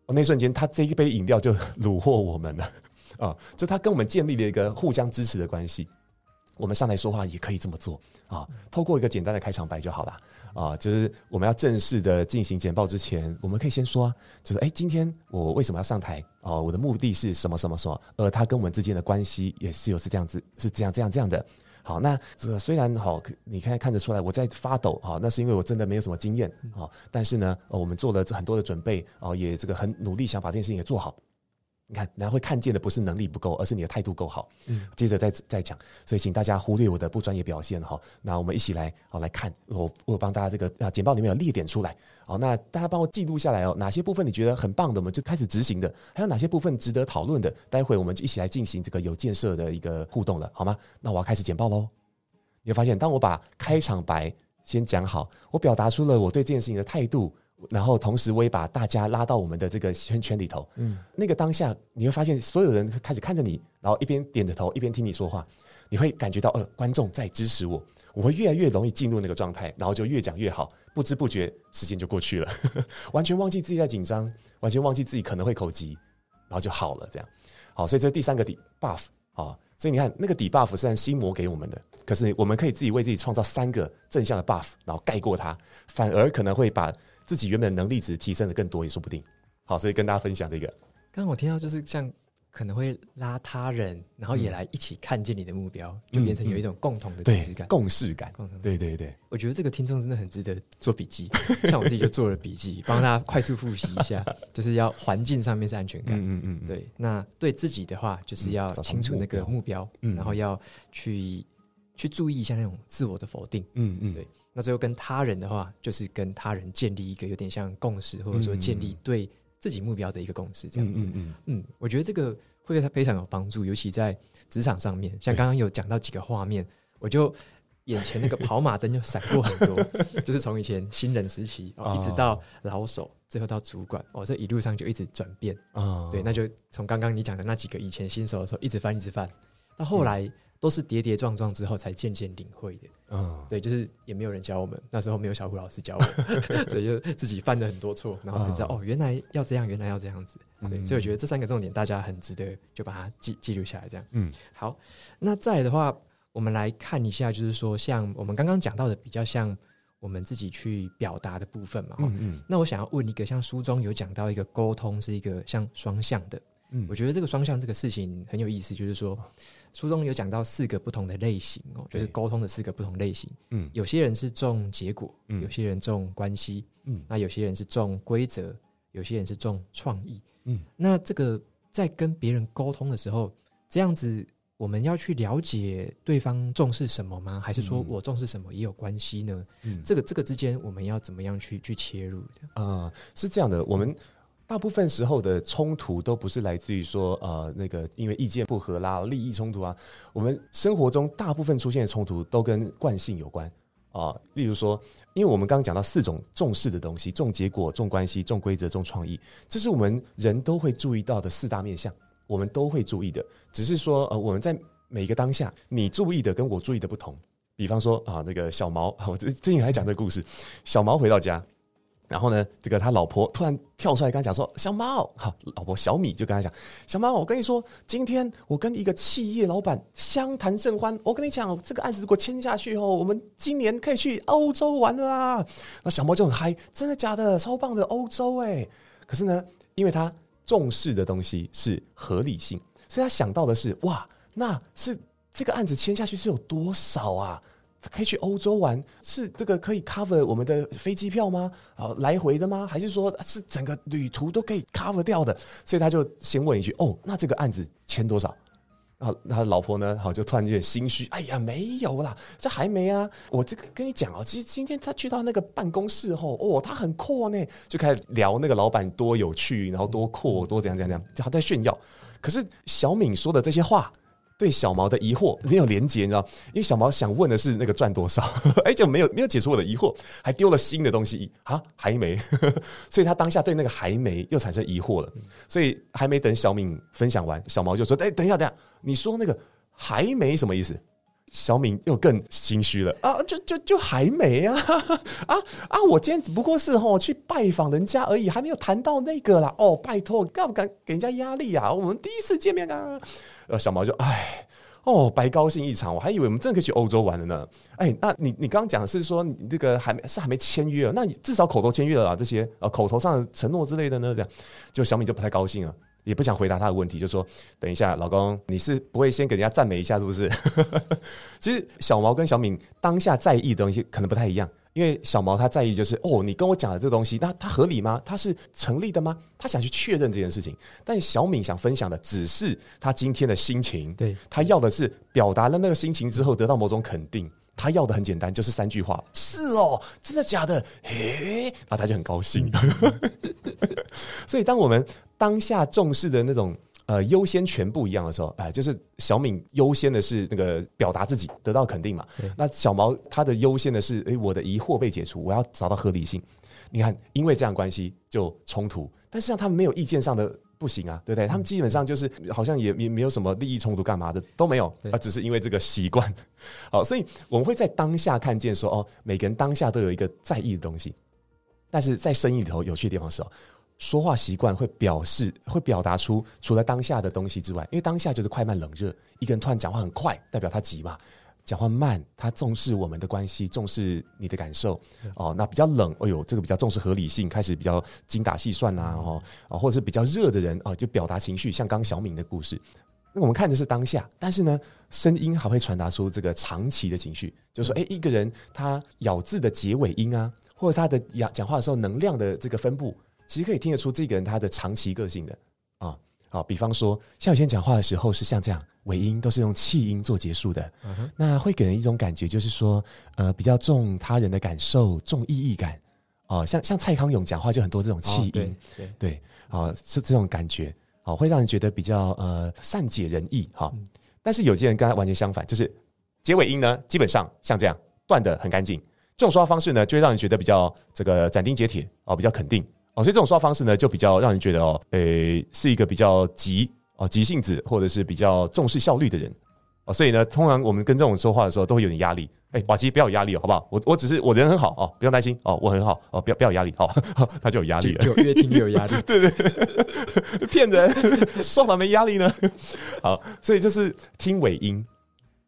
那瞬间，他这一杯饮料就 虏获我们了啊！就他跟我们建立了一个互相支持的关系。我们上台说话也可以这么做啊，透过一个简单的开场白就好了啊。就是我们要正式的进行简报之前，我们可以先说，啊就是哎，今天我为什么要上台啊？我的目的是什么什么什么？而他跟我们之间的关系也是有是这样子，是这样这样这样的。好，那这个虽然好，你看看得出来我在发抖啊，那是因为我真的没有什么经验啊。但是呢，我们做了很多的准备啊，也这个很努力想把这件事情也做好。你看，然后会看见的不是能力不够，而是你的态度够好。嗯，接着再再讲，所以请大家忽略我的不专业表现哈。那我们一起来好来看，我我帮大家这个啊简报里面有列点出来。好，那大家帮我记录下来哦，哪些部分你觉得很棒的，我们就开始执行的；还有哪些部分值得讨论的，待会我们就一起来进行这个有建设的一个互动了，好吗？那我要开始简报喽。你会发现，当我把开场白先讲好，我表达出了我对这件事情的态度。然后同时，我也把大家拉到我们的这个圈圈里头。嗯，那个当下，你会发现所有人开始看着你，然后一边点着头，一边听你说话。你会感觉到，呃，观众在支持我，我会越来越容易进入那个状态，然后就越讲越好。不知不觉，时间就过去了，完全忘记自己在紧张，完全忘记自己可能会口急，然后就好了。这样，好，所以这是第三个底 buff 啊。所以你看，那个底 buff 虽然心魔给我们的，可是我们可以自己为自己创造三个正向的 buff，然后盖过它，反而可能会把。自己原本的能力值提升的更多也说不定。好，所以跟大家分享这个。刚刚我听到就是像可能会拉他人，然后也来一起看见你的目标，嗯、就变成有一种共同的支持感、共识感。对对对，我觉得这个听众真的很值得做笔记。像我自己就做了笔记，帮大家快速复习一下，就是要环境上面是安全感。嗯嗯嗯。对，那对自己的话，就是要清楚那个目标，嗯、然后要去去注意一下那种自我的否定。嗯嗯，对。那最后跟他人的话，就是跟他人建立一个有点像共识，或者说建立对自己目标的一个共识，这样子。嗯嗯，嗯，我觉得这个会非常有帮助，尤其在职场上面。像刚刚有讲到几个画面，我就眼前那个跑马灯就闪过很多，就是从以前新人时期哦，一直到老手，最后到主管哦，这一路上就一直转变。哦，对，那就从刚刚你讲的那几个以前新手的时候，一直翻一直翻，到后来。都是跌跌撞撞之后才渐渐领会的。嗯，对，就是也没有人教我们，那时候没有小虎老师教我，所以就自己犯了很多错，然后才知道哦，原来要这样，原来要这样子。对，所以我觉得这三个重点大家很值得就把它记记录下来，这样。嗯，好，那再来的话，我们来看一下，就是说像我们刚刚讲到的，比较像我们自己去表达的部分嘛。嗯嗯。那我想要问一个，像书中有讲到一个沟通是一个像双向的。嗯，我觉得这个双向这个事情很有意思，就是说。书中有讲到四个不同的类型哦，就是沟通的四个不同类型。嗯，有些人是重结果，嗯，有些人重关系，嗯，那有些人是重规则，有些人是重创意，嗯。那这个在跟别人沟通的时候，这样子我们要去了解对方重视什么吗？还是说我重视什么也有关系呢？嗯，这个这个之间我们要怎么样去去切入的？啊，是这样的，我们。大部分时候的冲突都不是来自于说呃那个因为意见不合啦、利益冲突啊。我们生活中大部分出现的冲突都跟惯性有关啊。例如说，因为我们刚刚讲到四种重视的东西：重结果、重关系、重规则、重创意，这是我们人都会注意到的四大面向，我们都会注意的。只是说呃我们在每一个当下，你注意的跟我注意的不同。比方说啊，那个小毛，我最近还讲这个故事，小毛回到家。然后呢，这个他老婆突然跳出来跟他讲说：“小猫，好，老婆小米就跟他讲，小猫，我跟你说，今天我跟一个企业老板相谈甚欢。我跟你讲，这个案子如果签下去后，我们今年可以去欧洲玩了啦。那小猫就很嗨，真的假的？超棒的欧洲哎！可是呢，因为他重视的东西是合理性，所以他想到的是，哇，那是这个案子签下去是有多少啊？”可以去欧洲玩，是这个可以 cover 我们的飞机票吗？啊，来回的吗？还是说是整个旅途都可以 cover 掉的？所以他就先问一句：“哦，那这个案子签多少？”然后他老婆呢，好就突然有点心虚：“哎呀，没有啦，这还没啊。我这个跟你讲哦，其实今天他去到那个办公室后，哦，他很阔呢，就开始聊那个老板多有趣，然后多阔，多怎样怎样怎样，就他在炫耀。可是小敏说的这些话。对小毛的疑惑没有连接，你知道？因为小毛想问的是那个赚多少，哎，就没有没有解除我的疑惑，还丢了新的东西啊，还没，所以他当下对那个还没又产生疑惑了，所以还没等小敏分享完，小毛就说：“哎，等一下，等一下，你说那个还没什么意思？”小敏又更心虚了啊，就就就还没啊 啊啊！我今天只不过是吼去拜访人家而已，还没有谈到那个啦。哦，拜托，敢不敢给人家压力啊？我们第一次见面啊。呃，小毛就唉，哦，白高兴一场，我还以为我们真的可以去欧洲玩了呢。哎，那你你刚刚讲是说你这个还没是还没签约，那你至少口头签约了啊，这些呃口头上的承诺之类的呢？这样，就小敏就不太高兴了，也不想回答他的问题，就说等一下，老公，你是不会先给人家赞美一下是不是？其实小毛跟小敏当下在意的东西可能不太一样。因为小毛他在意就是哦，你跟我讲的这个东西，那它合理吗？它是成立的吗？他想去确认这件事情。但小敏想分享的只是他今天的心情，对，他要的是表达了那个心情之后得到某种肯定。他要的很简单，就是三句话：是哦，真的假的？嘿，然后他就很高兴。所以当我们当下重视的那种。呃，优先权不一样的时候，哎、呃，就是小敏优先的是那个表达自己得到肯定嘛。那小毛他的优先的是，哎、欸，我的疑惑被解除，我要找到合理性。你看，因为这样关系就冲突，但实际上他们没有意见上的不行啊，对不对？他们基本上就是好像也也没有什么利益冲突，干嘛的都没有，啊，只是因为这个习惯。好，所以我们会在当下看见说，哦，每个人当下都有一个在意的东西，但是在生意里头有趣的地方是哦。说话习惯会表示，会表达出除了当下的东西之外，因为当下就是快慢冷热。一个人突然讲话很快，代表他急嘛；讲话慢，他重视我们的关系，重视你的感受。哦，那比较冷，哎呦，这个比较重视合理性，开始比较精打细算呐、啊，哦，或者是比较热的人哦，就表达情绪，像刚小敏的故事。那我们看的是当下，但是呢，声音还会传达出这个长期的情绪，就是说，哎，一个人他咬字的结尾音啊，或者他的讲讲话的时候能量的这个分布。其实可以听得出这个人他的长期个性的啊，好，比方说像有些人讲话的时候是像这样，尾音都是用气音做结束的，那会给人一种感觉，就是说呃比较重他人的感受，重意义感。哦，像像蔡康永讲话就很多这种气音，对对。对，啊是这种感觉，好会让人觉得比较呃善解人意哈，但是有些人跟他完全相反，就是结尾音呢基本上像这样断的很干净，这种说话方式呢就会让人觉得比较这个斩钉截铁哦，比较肯定。哦，所以这种说话方式呢，就比较让人觉得哦，诶、欸，是一个比较急哦，急性子，或者是比较重视效率的人哦。所以呢，通常我们跟这种说话的时候，都会有点压力。哎、欸，瓦基不要有压力哦，好不好？我我只是我人很好哦，不用担心哦，我很好哦，不要不要有压力哦，他就有压力了，就越听越有压力。对对对，骗人，说法没压力呢。好，所以这是听尾音。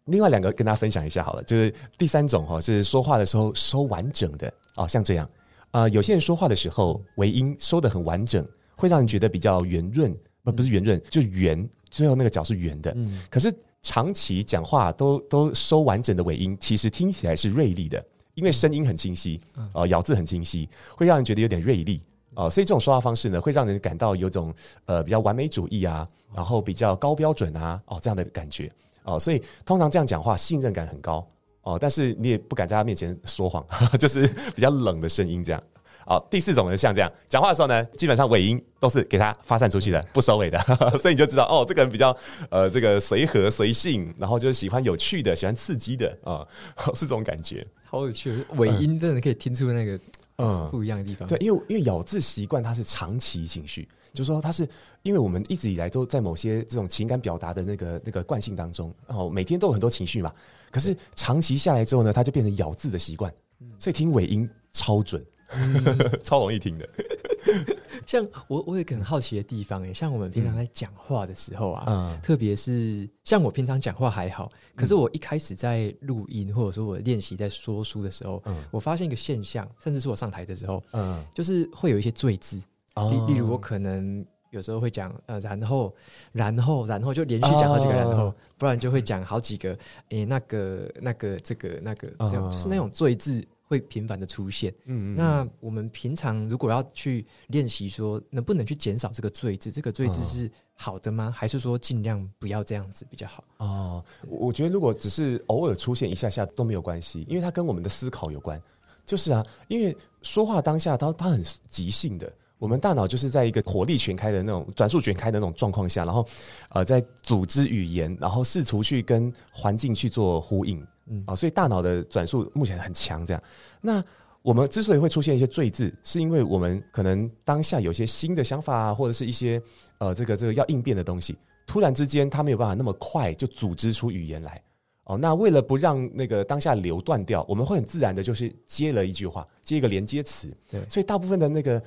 另外两个跟大家分享一下好了，就是第三种哈，是说话的时候收完整的哦，像这样。啊、呃，有些人说话的时候尾音收得很完整，会让人觉得比较圆润，不不是圆润，就圆，最后那个角是圆的。嗯，可是长期讲话都都收完整的尾音，其实听起来是锐利的，因为声音很清晰，啊、呃，咬字很清晰，会让人觉得有点锐利啊、呃。所以这种说话方式呢，会让人感到有种呃比较完美主义啊，然后比较高标准啊，哦这样的感觉哦、呃。所以通常这样讲话，信任感很高。哦，但是你也不敢在他面前说谎，就是比较冷的声音这样。哦，第四种人像这样讲话的时候呢，基本上尾音都是给他发散出去的，不收尾的，所以你就知道哦，这个人比较呃这个随和随性，然后就是喜欢有趣的，喜欢刺激的啊、哦，是这种感觉。好有趣，尾音真的可以听出那个嗯不一样的地方。嗯、对，因为因为咬字习惯它是长期情绪。就是说，它是因为我们一直以来都在某些这种情感表达的那个那个惯性当中，然后每天都有很多情绪嘛。可是长期下来之后呢，他就变成咬字的习惯，所以听尾音超准，嗯、超容易听的。像我，我有一个很好奇的地方诶，像我们平常在讲话的时候啊，嗯、特别是像我平常讲话还好，可是我一开始在录音或者说我练习在说书的时候，嗯、我发现一个现象，甚至是我上台的时候，嗯，就是会有一些赘字。例例如，我可能有时候会讲呃，然后，然后，然后就连续讲好几个然后，不然就会讲好几个，诶，那个，那个，这个，那个，这样就是那种赘字会频繁的出现。嗯嗯。那我们平常如果要去练习，说能不能去减少这个赘字？这个赘字是好的吗？还是说尽量不要这样子比较好？哦，我觉得如果只是偶尔出现一下下都没有关系，因为它跟我们的思考有关。就是啊，因为说话当下它它很即兴的。我们大脑就是在一个火力全开的那种转速全开的那种状况下，然后呃，在组织语言，然后试图去跟环境去做呼应，嗯。啊，所以大脑的转速目前很强。这样，那我们之所以会出现一些赘字，是因为我们可能当下有些新的想法啊，或者是一些呃这个这个要应变的东西，突然之间它没有办法那么快就组织出语言来哦，那为了不让那个当下流断掉，我们会很自然的，就是接了一句话，接一个连接词。对，所以大部分的那个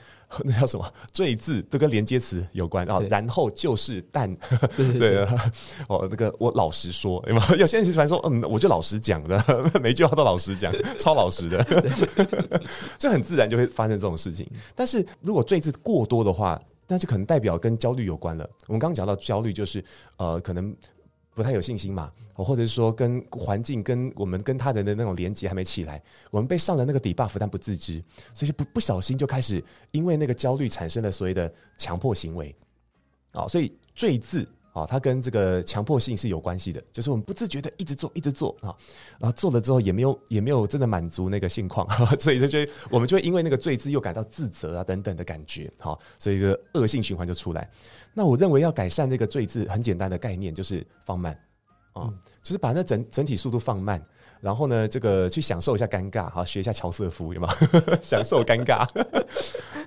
那叫什么赘字都跟连接词有关啊。然后就是但，对，对，对哦，那个我老实说，有没有？有些人喜欢说，嗯，我就老实讲的，每句话都老实讲，超老实的，这很自然就会发生这种事情。但是如果赘字过多的话，那就可能代表跟焦虑有关了。我们刚刚讲到焦虑，就是呃，可能。不太有信心嘛，或者是说跟环境、跟我们跟他人的那种连接还没起来，我们被上了那个 debuff，但不自知，所以就不不小心就开始因为那个焦虑产生了所谓的强迫行为。啊，所以赘字啊，它跟这个强迫性是有关系的，就是我们不自觉的一直做、一直做啊，然后做了之后也没有也没有真的满足那个性况，所以就觉得我们就会因为那个赘字又感到自责啊等等的感觉，好，所以一个恶性循环就出来。那我认为要改善这个赘字，很简单的概念就是放慢啊，嗯、就是把那整整体速度放慢，然后呢，这个去享受一下尴尬，好，学一下乔瑟夫，有吗？享受尴尬，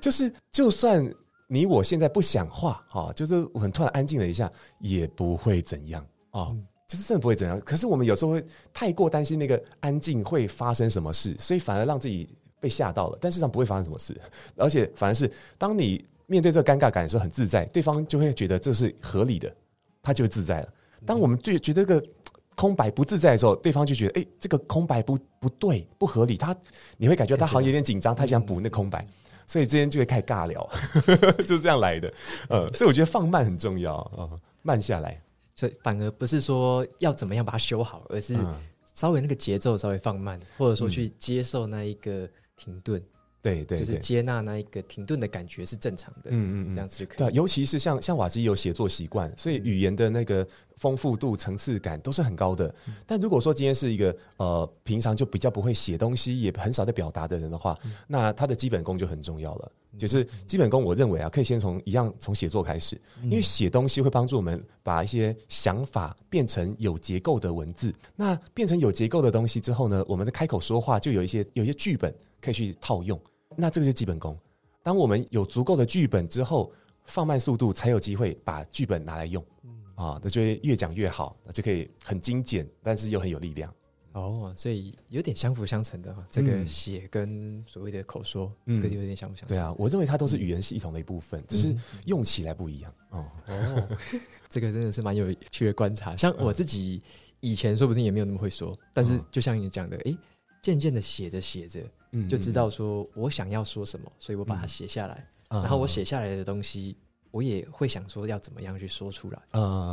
就是就算你我现在不讲话，哈，就是我很突然安静了一下，也不会怎样啊，嗯、就是真的不会怎样。可是我们有时候会太过担心那个安静会发生什么事，所以反而让自己被吓到了，但事实上不会发生什么事，而且反而是当你。面对这个尴尬感的时候很自在，对方就会觉得这是合理的，他就会自在了。当我们对觉得这个空白不自在的时候，对方就觉得哎，这个空白不不对，不合理。他你会感觉他好像有点紧张，他想补那空白，所以之间就会开始尬聊，就是这样来的。呃，所以我觉得放慢很重要啊，慢下来。所以反而不是说要怎么样把它修好，而是稍微那个节奏稍微放慢，或者说去接受那一个停顿。对对，就是接纳那一个停顿的感觉是正常的，嗯嗯，这样子就可以。对，尤其是像像瓦基有写作习惯，所以语言的那个丰富度、层次感都是很高的。但如果说今天是一个呃平常就比较不会写东西，也很少在表达的人的话，那他的基本功就很重要了。就是基本功，我认为啊，可以先从一样从写作开始，因为写东西会帮助我们把一些想法变成有结构的文字。那变成有结构的东西之后呢，我们的开口说话就有一些有一些剧本可以去套用。那这个就是基本功。当我们有足够的剧本之后，放慢速度，才有机会把剧本拿来用。啊，那就会越讲越好，那就可以很精简，但是又很有力量。哦，所以有点相辅相成的哈。这个写跟所谓的口说，这个有点相辅相成。对啊，我认为它都是语言系统的一部分，只是用起来不一样。哦哦，这个真的是蛮有趣的观察。像我自己以前说不定也没有那么会说，但是就像你讲的，诶，渐渐的写着写着。就知道说我想要说什么，所以我把它写下来。然后我写下来的东西，我也会想说要怎么样去说出来。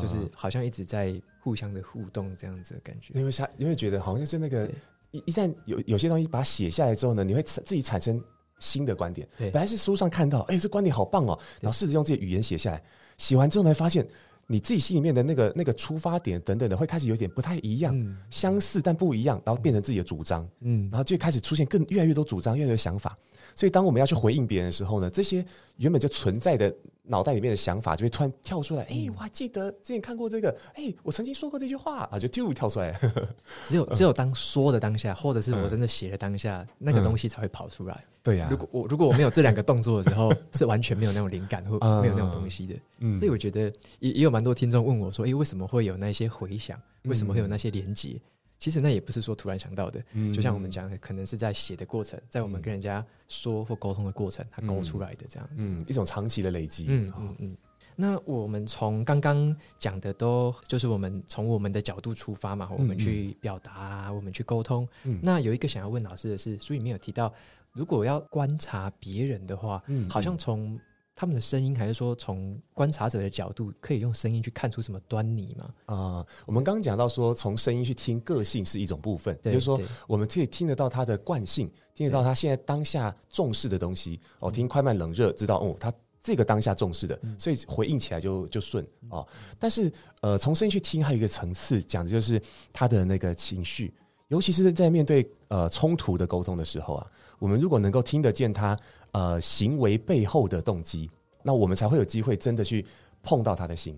就是好像一直在互相的互动这样子的感觉。因为下，因为觉得好像就是那个一一旦有有些东西把它写下来之后呢，你会自己产生新的观点。本来是书上看到，哎，这观点好棒哦，然后试着用自己语言写下来，写完之后呢，发现。你自己心里面的那个那个出发点等等的，会开始有点不太一样，嗯、相似但不一样，然后变成自己的主张，嗯，然后就开始出现更越来越多主张，越来越多想法。所以当我们要去回应别人的时候呢，这些原本就存在的脑袋里面的想法，就会突然跳出来。哎、欸，我还记得之前看过这个，哎、欸，我曾经说过这句话啊，就就跳出来。只有 只有当说的当下，或者是我真的写的当下，嗯、那个东西才会跑出来。对呀，如果我如果我没有这两个动作的时候，是完全没有那种灵感或没有那种东西的。嗯，所以我觉得也也有蛮多听众问我说，诶，为什么会有那些回响？为什么会有那些连接？其实那也不是说突然想到的，就像我们讲的，可能是在写的过程，在我们跟人家说或沟通的过程，它勾出来的这样子，嗯，一种长期的累积。嗯嗯嗯。那我们从刚刚讲的都就是我们从我们的角度出发嘛，我们去表达，我们去沟通。那有一个想要问老师的是，书里面有提到。如果要观察别人的话，嗯，好像从他们的声音，还是说从观察者的角度，可以用声音去看出什么端倪吗？啊、呃，我们刚刚讲到说，从声音去听个性是一种部分，对就是说，我们可以听得到他的惯性，听得到他现在当下重视的东西。哦，听快慢冷热，知道哦，他这个当下重视的，所以回应起来就就顺哦。但是，呃，从声音去听，还有一个层次，讲的就是他的那个情绪，尤其是在面对呃冲突的沟通的时候啊。我们如果能够听得见他呃行为背后的动机，那我们才会有机会真的去碰到他的心。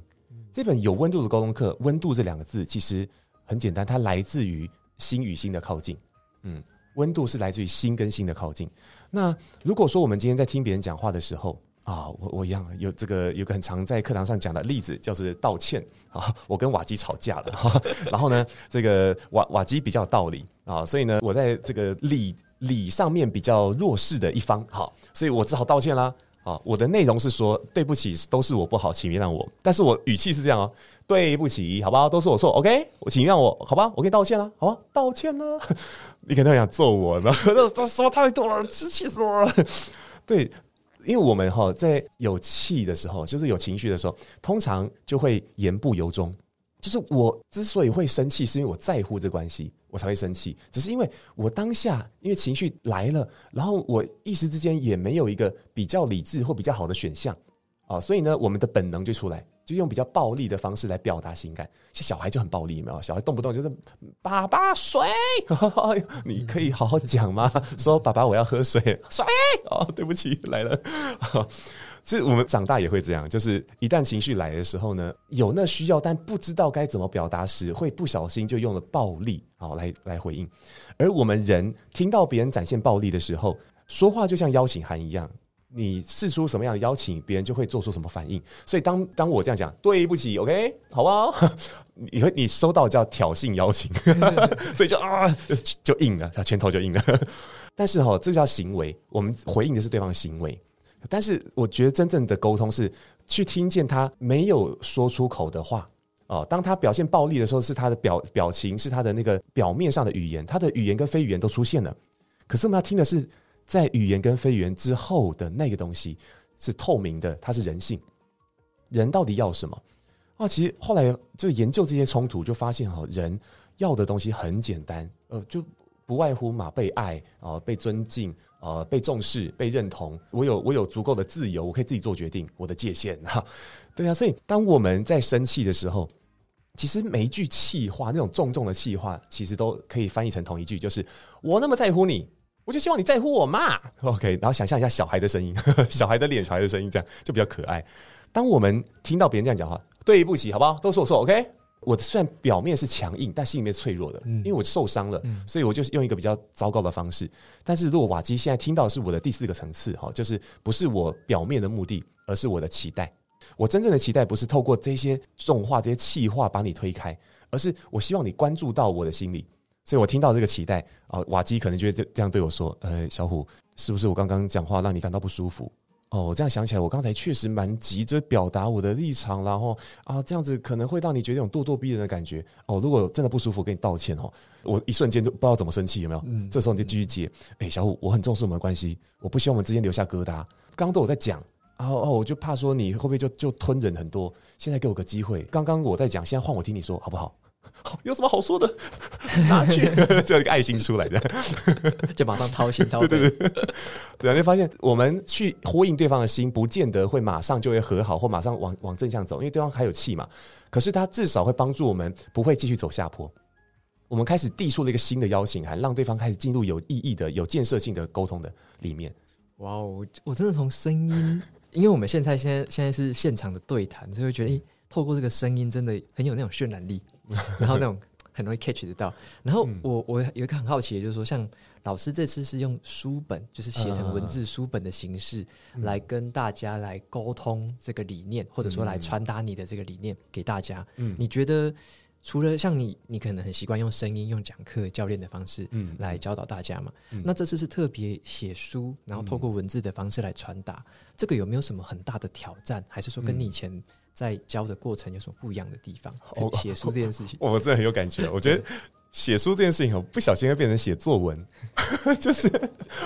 这本有温度的沟通课，温度这两个字其实很简单，它来自于心与心的靠近。嗯，温度是来自于心跟心的靠近。那如果说我们今天在听别人讲话的时候，啊，我我一样有这个有个很常在课堂上讲的例子，叫做道歉 啊。我跟瓦基吵架了，啊、然后呢，这个瓦瓦基比较有道理啊，所以呢，我在这个例理上面比较弱势的一方，好，所以我只好道歉啦。啊，我的内容是说对不起，都是我不好，请原谅我。但是我语气是这样哦，对不起，好不好？都是我错，OK，我请原谅我，好吧？我给你道歉了，好吧？道歉了，你可能想揍我呢？这这说太多了，气死我了。对。因为我们哈在有气的时候，就是有情绪的时候，通常就会言不由衷。就是我之所以会生气，是因为我在乎这关系，我才会生气。只是因为我当下因为情绪来了，然后我一时之间也没有一个比较理智或比较好的选项啊，所以呢，我们的本能就出来。就用比较暴力的方式来表达情感，像小孩就很暴力，没有？小孩动不动就是爸爸水，你可以好好讲吗？说爸爸我要喝水，水哦，对不起来了。其实我们长大也会这样，就是一旦情绪来的时候呢，有那需要但不知道该怎么表达时，会不小心就用了暴力好来来回应。而我们人听到别人展现暴力的时候，说话就像邀请函一样。你释出什么样的邀请，别人就会做出什么反应。所以当当我这样讲，对不起，OK，好不好？你会你收到叫挑衅邀请，所以就啊就硬了，他拳头就硬了。但是哈，这叫行为，我们回应的是对方的行为。但是我觉得真正的沟通是去听见他没有说出口的话哦。当他表现暴力的时候，是他的表表情，是他的那个表面上的语言，他的语言跟非语言都出现了。可是我们要听的是。在语言跟非语言之后的那个东西是透明的，它是人性。人到底要什么啊？其实后来就研究这些冲突，就发现哈，人要的东西很简单，呃，就不外乎嘛，被爱啊，被尊敬呃，被重视，被认同。我有我有足够的自由，我可以自己做决定，我的界限哈。对啊，所以当我们在生气的时候，其实每一句气话，那种重重的气话，其实都可以翻译成同一句，就是我那么在乎你。我就希望你在乎我嘛，OK，然后想象一下小孩的声音，小孩的脸，小孩的声音，这样就比较可爱。当我们听到别人这样讲话，对不起，好不好？都是我错，OK。我虽然表面是强硬，但心里面脆弱的，因为我受伤了，所以我就是用一个比较糟糕的方式。但是如果瓦基现在听到的是我的第四个层次，哈，就是不是我表面的目的，而是我的期待。我真正的期待不是透过这些重话、这些气话把你推开，而是我希望你关注到我的心里。所以我听到这个期待啊，瓦基可能就会这这样对我说：“呃，小虎，是不是我刚刚讲话让你感到不舒服？哦，我这样想起来，我刚才确实蛮急着表达我的立场，然后啊，这样子可能会让你觉得有咄咄逼人的感觉。哦，如果真的不舒服，跟你道歉哦。我一瞬间就不知道怎么生气，有没有？嗯，这时候你就继续接。哎，小虎，我很重视我们的关系，我不希望我们之间留下疙瘩。刚刚都有在讲，然后哦，我就怕说你会不会就就吞忍很多。现在给我个机会，刚刚我在讲，现在换我听你说，好不好？” 有什么好说的？拿去，就一个爱心出来的，就马上掏心掏肺。对对对，然后，就发现我们去呼应对方的心，不见得会马上就会和好，或马上往往正向走，因为对方还有气嘛。可是他至少会帮助我们不会继续走下坡。我们开始递出了一个新的邀请函，让对方开始进入有意义的、有建设性的沟通的里面。哇哦，我真的从声音，因为我们现在现在现在是现场的对谈，所以会觉得，诶，透过这个声音，真的很有那种渲染力。然后那种很容易 catch 得到。然后我我有一个很好奇的，就是说，像老师这次是用书本，就是写成文字书本的形式，来跟大家来沟通这个理念，或者说来传达你的这个理念给大家。嗯，你觉得除了像你，你可能很习惯用声音、用讲课教练的方式，嗯，来教导大家嘛？那这次是特别写书，然后透过文字的方式来传达，这个有没有什么很大的挑战？还是说跟你以前？在教的过程有什么不一样的地方？写书这件事情，我真的很有感觉。我觉得。写书这件事情哦，不小心会变成写作文，就是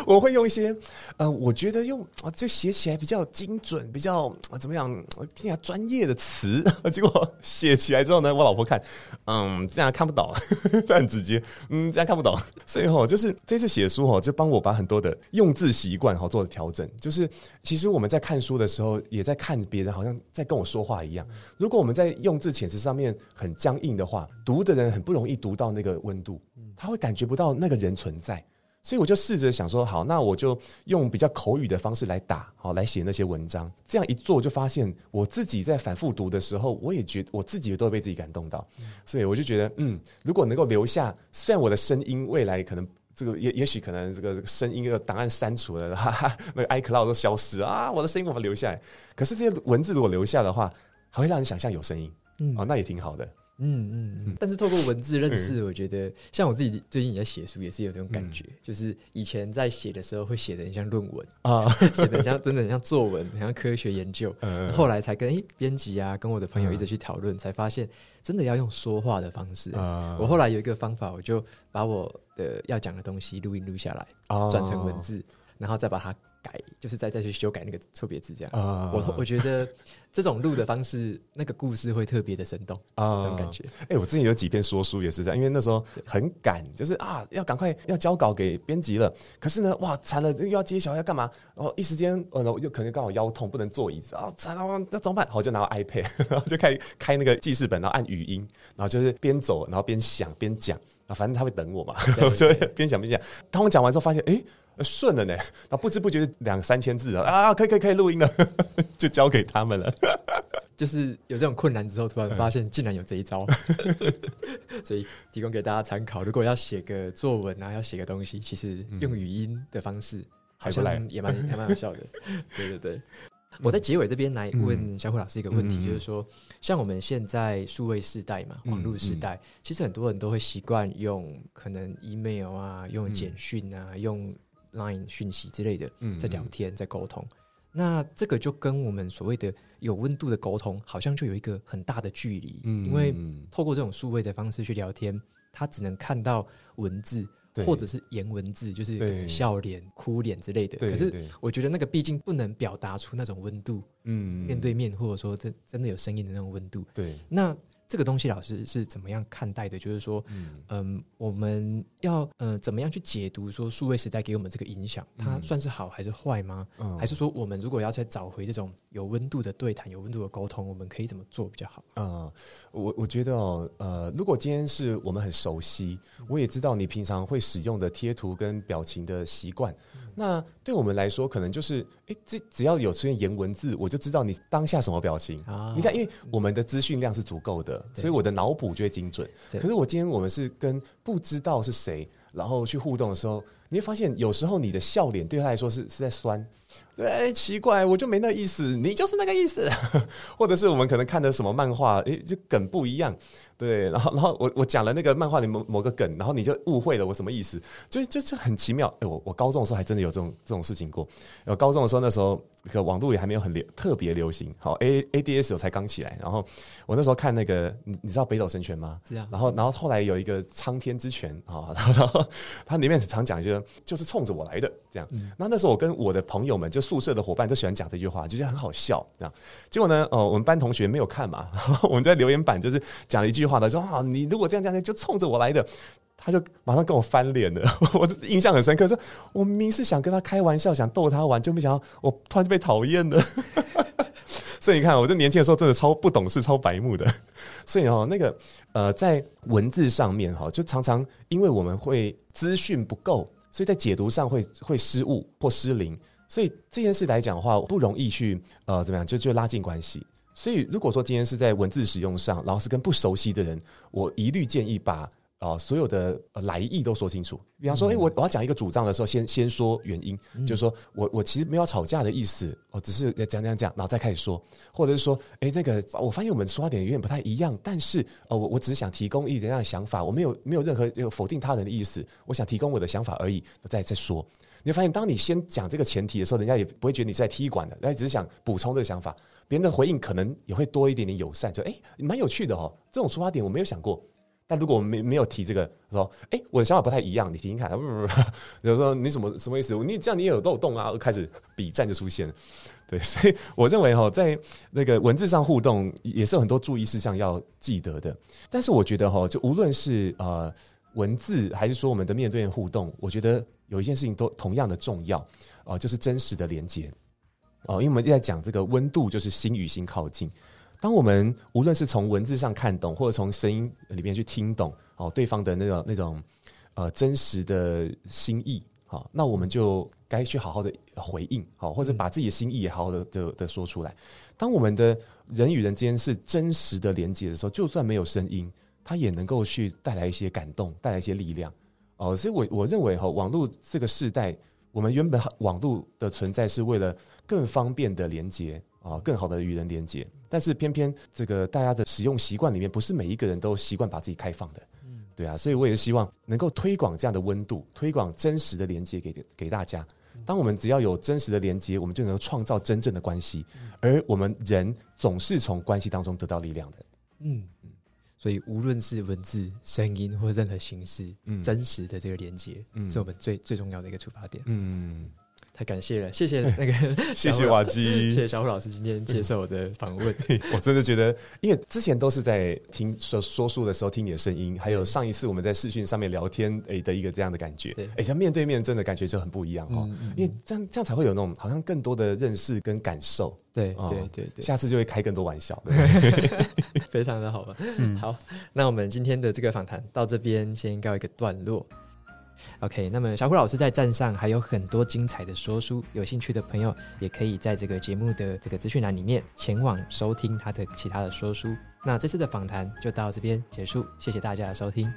我会用一些呃，我觉得用啊，就写起来比较精准，比较啊怎么样，听起来专业的词，结果写起来之后呢，我老婆看，嗯，这样看不懂，很直接，嗯，这样看不懂。所以哈，就是这次写书哈，就帮我把很多的用字习惯哈做了调整。就是其实我们在看书的时候，也在看别人，好像在跟我说话一样。如果我们在用字遣词上面很僵硬的话，读的人很不容易读到那个。温度，他会感觉不到那个人存在，所以我就试着想说，好，那我就用比较口语的方式来打，好，来写那些文章。这样一做，就发现我自己在反复读的时候，我也觉得我自己都会被自己感动到。所以我就觉得，嗯，如果能够留下，虽然我的声音未来可能这个也也许可能这个声音、这个档案删除了，哈哈，那个 iCloud 都消失啊，我的声音我们留下来。可是这些文字如果留下的话，还会让人想象有声音，嗯，哦，那也挺好的。嗯嗯嗯，但是透过文字认识，我觉得像我自己最近也在写书，也是有这种感觉，就是以前在写的时候会写的很像论文啊，写的像 真的很像作文，很像科学研究。后来才跟诶编辑啊，跟我的朋友一直去讨论，才发现真的要用说话的方式。我后来有一个方法，我就把我的要讲的东西录音录下来，转成文字，然后再把它。改就是再再去修改那个错别字，这样。Uh, 我我觉得这种录的方式，那个故事会特别的生动啊，这种感觉。哎、欸，我之前有几篇说书也是这样，因为那时候很赶，就是啊，要赶快要交稿给编辑了。可是呢，哇，惨了，又要接小孩要干嘛？然后一时间，呃，又可能刚好腰痛，不能坐椅子啊，惨了，那怎么办？好，就拿个 iPad，然后就开开那个记事本，然后按语音，然后就是边走，然后边想边讲啊，反正他会等我嘛，我 就边想边讲。当我讲完之后，发现哎。欸顺了呢，那不知不觉两三千字啊啊，可以可以可以录音了，就交给他们了。就是有这种困难之后，突然发现竟然有这一招，所以提供给大家参考。如果要写个作文啊，要写个东西，其实用语音的方式好像也蛮也蛮有效的。对对对，我在结尾这边来问小虎老师一个问题，就是说，像我们现在数位时代嘛，网络时代，其实很多人都会习惯用可能 email 啊，用简讯啊，用 Line 讯息之类的，在聊天，在沟通，那这个就跟我们所谓的有温度的沟通，好像就有一个很大的距离。因为透过这种数位的方式去聊天，他只能看到文字，或者是言文字，就是笑脸、哭脸之类的。可是我觉得那个毕竟不能表达出那种温度。嗯，面对面，或者说真真的有声音的那种温度。对，那。这个东西老师是怎么样看待的？就是说，嗯，嗯，我们要呃怎么样去解读说数位时代给我们这个影响，它算是好还是坏吗？嗯，还是说我们如果要再找回这种有温度的对谈、有温度的沟通，我们可以怎么做比较好？啊，我我觉得哦，呃，如果今天是我们很熟悉，我也知道你平常会使用的贴图跟表情的习惯。那对我们来说，可能就是，哎，这只要有出现颜文字，我就知道你当下什么表情。啊，你看，因为我们的资讯量是足够的，所以我的脑补就会精准。可是我今天我们是跟不知道是谁，然后去互动的时候，你会发现有时候你的笑脸对他来说是是在酸。哎，奇怪，我就没那意思，你就是那个意思，或者是我们可能看的什么漫画，哎，就梗不一样。对，然后然后我我讲了那个漫画里某某个梗，然后你就误会了我什么意思，就就就很奇妙。哎，我我高中的时候还真的有这种这种事情过。我高中的时候那时候，那个网络也还没有很流特别流行，好 A A D S 有才刚起来。然后我那时候看那个，你你知道北斗神拳吗？是啊。然后然后后来有一个苍天之拳啊，然后然后它里面常讲一句，就是冲着我来的这样。那那时候我跟我的朋友们，就宿舍的伙伴都喜欢讲这句话，就觉得很好笑这样。结果呢，哦，我们班同学没有看嘛，然后我们在留言板就是讲了一句话的，说啊，你如果这样这样，就冲着我来的，他就马上跟我翻脸了。我印象很深刻，说我明明是想跟他开玩笑，想逗他玩，就没想到我突然就被讨厌了。所以你看，我这年轻的时候真的超不懂事、超白目的。所以哦，那个呃，在文字上面哈，就常常因为我们会资讯不够，所以在解读上会会失误或失灵。所以这件事来讲的话，不容易去呃怎么样，就就拉近关系。所以，如果说今天是在文字使用上，然后是跟不熟悉的人，我一律建议把啊、呃、所有的来意都说清楚。比方说，哎、欸，我我要讲一个主张的时候，先先说原因，嗯、就是说我我其实没有吵架的意思，我只是讲讲讲，然后再开始说，或者是说，哎、欸，那个我发现我们出发点有点不太一样，但是呃，我我只是想提供一点这样的想法，我没有没有任何有否定他人的意思，我想提供我的想法而已，再再说。你会发现，当你先讲这个前提的时候，人家也不会觉得你是在踢馆的，人家只是想补充这个想法。别人的回应可能也会多一点点友善，就哎，蛮有趣的哦。这种出发点我没有想过。但如果我们没没有提这个，说哎，我的想法不太一样，你听听看。比如说你什么什么意思？你这样你也有漏洞啊？开始比战就出现。对，所以我认为哈，在那个文字上互动也是有很多注意事项要记得的。但是我觉得哈，就无论是呃文字还是说我们的面对面互动，我觉得。有一件事情都同样的重要，哦、呃，就是真实的连接，哦、呃，因为我们在讲这个温度，就是心与心靠近。当我们无论是从文字上看懂，或者从声音里面去听懂，哦、呃，对方的那种那种呃真实的心意，好、呃，那我们就该去好好的回应，好、呃，或者把自己的心意也好好的的的说出来。当我们的人与人之间是真实的连接的时候，就算没有声音，它也能够去带来一些感动，带来一些力量。哦，所以我我认为哈，网络这个时代，我们原本网络的存在是为了更方便的连接啊，更好的与人连接，但是偏偏这个大家的使用习惯里面，不是每一个人都习惯把自己开放的，嗯，对啊，所以我也希望能够推广这样的温度，推广真实的连接给给大家。当我们只要有真实的连接，我们就能够创造真正的关系，而我们人总是从关系当中得到力量的，嗯。所以，无论是文字、声音或任何形式，嗯，真实的这个连接，嗯，是我们最最重要的一个出发点。嗯，太感谢了，谢谢那个，谢谢瓦基，谢谢小虎老师今天接受我的访问。我真的觉得，因为之前都是在听说说书的时候听你的声音，还有上一次我们在视讯上面聊天，诶的一个这样的感觉，哎，像面对面真的感觉就很不一样哦。因为这样这样才会有那种好像更多的认识跟感受。对对对对，下次就会开更多玩笑。非常的好吧，嗯，好，那我们今天的这个访谈到这边先告一个段落。OK，那么小虎老师在站上还有很多精彩的说书，有兴趣的朋友也可以在这个节目的这个资讯栏里面前往收听他的其他的说书。那这次的访谈就到这边结束，谢谢大家的收听。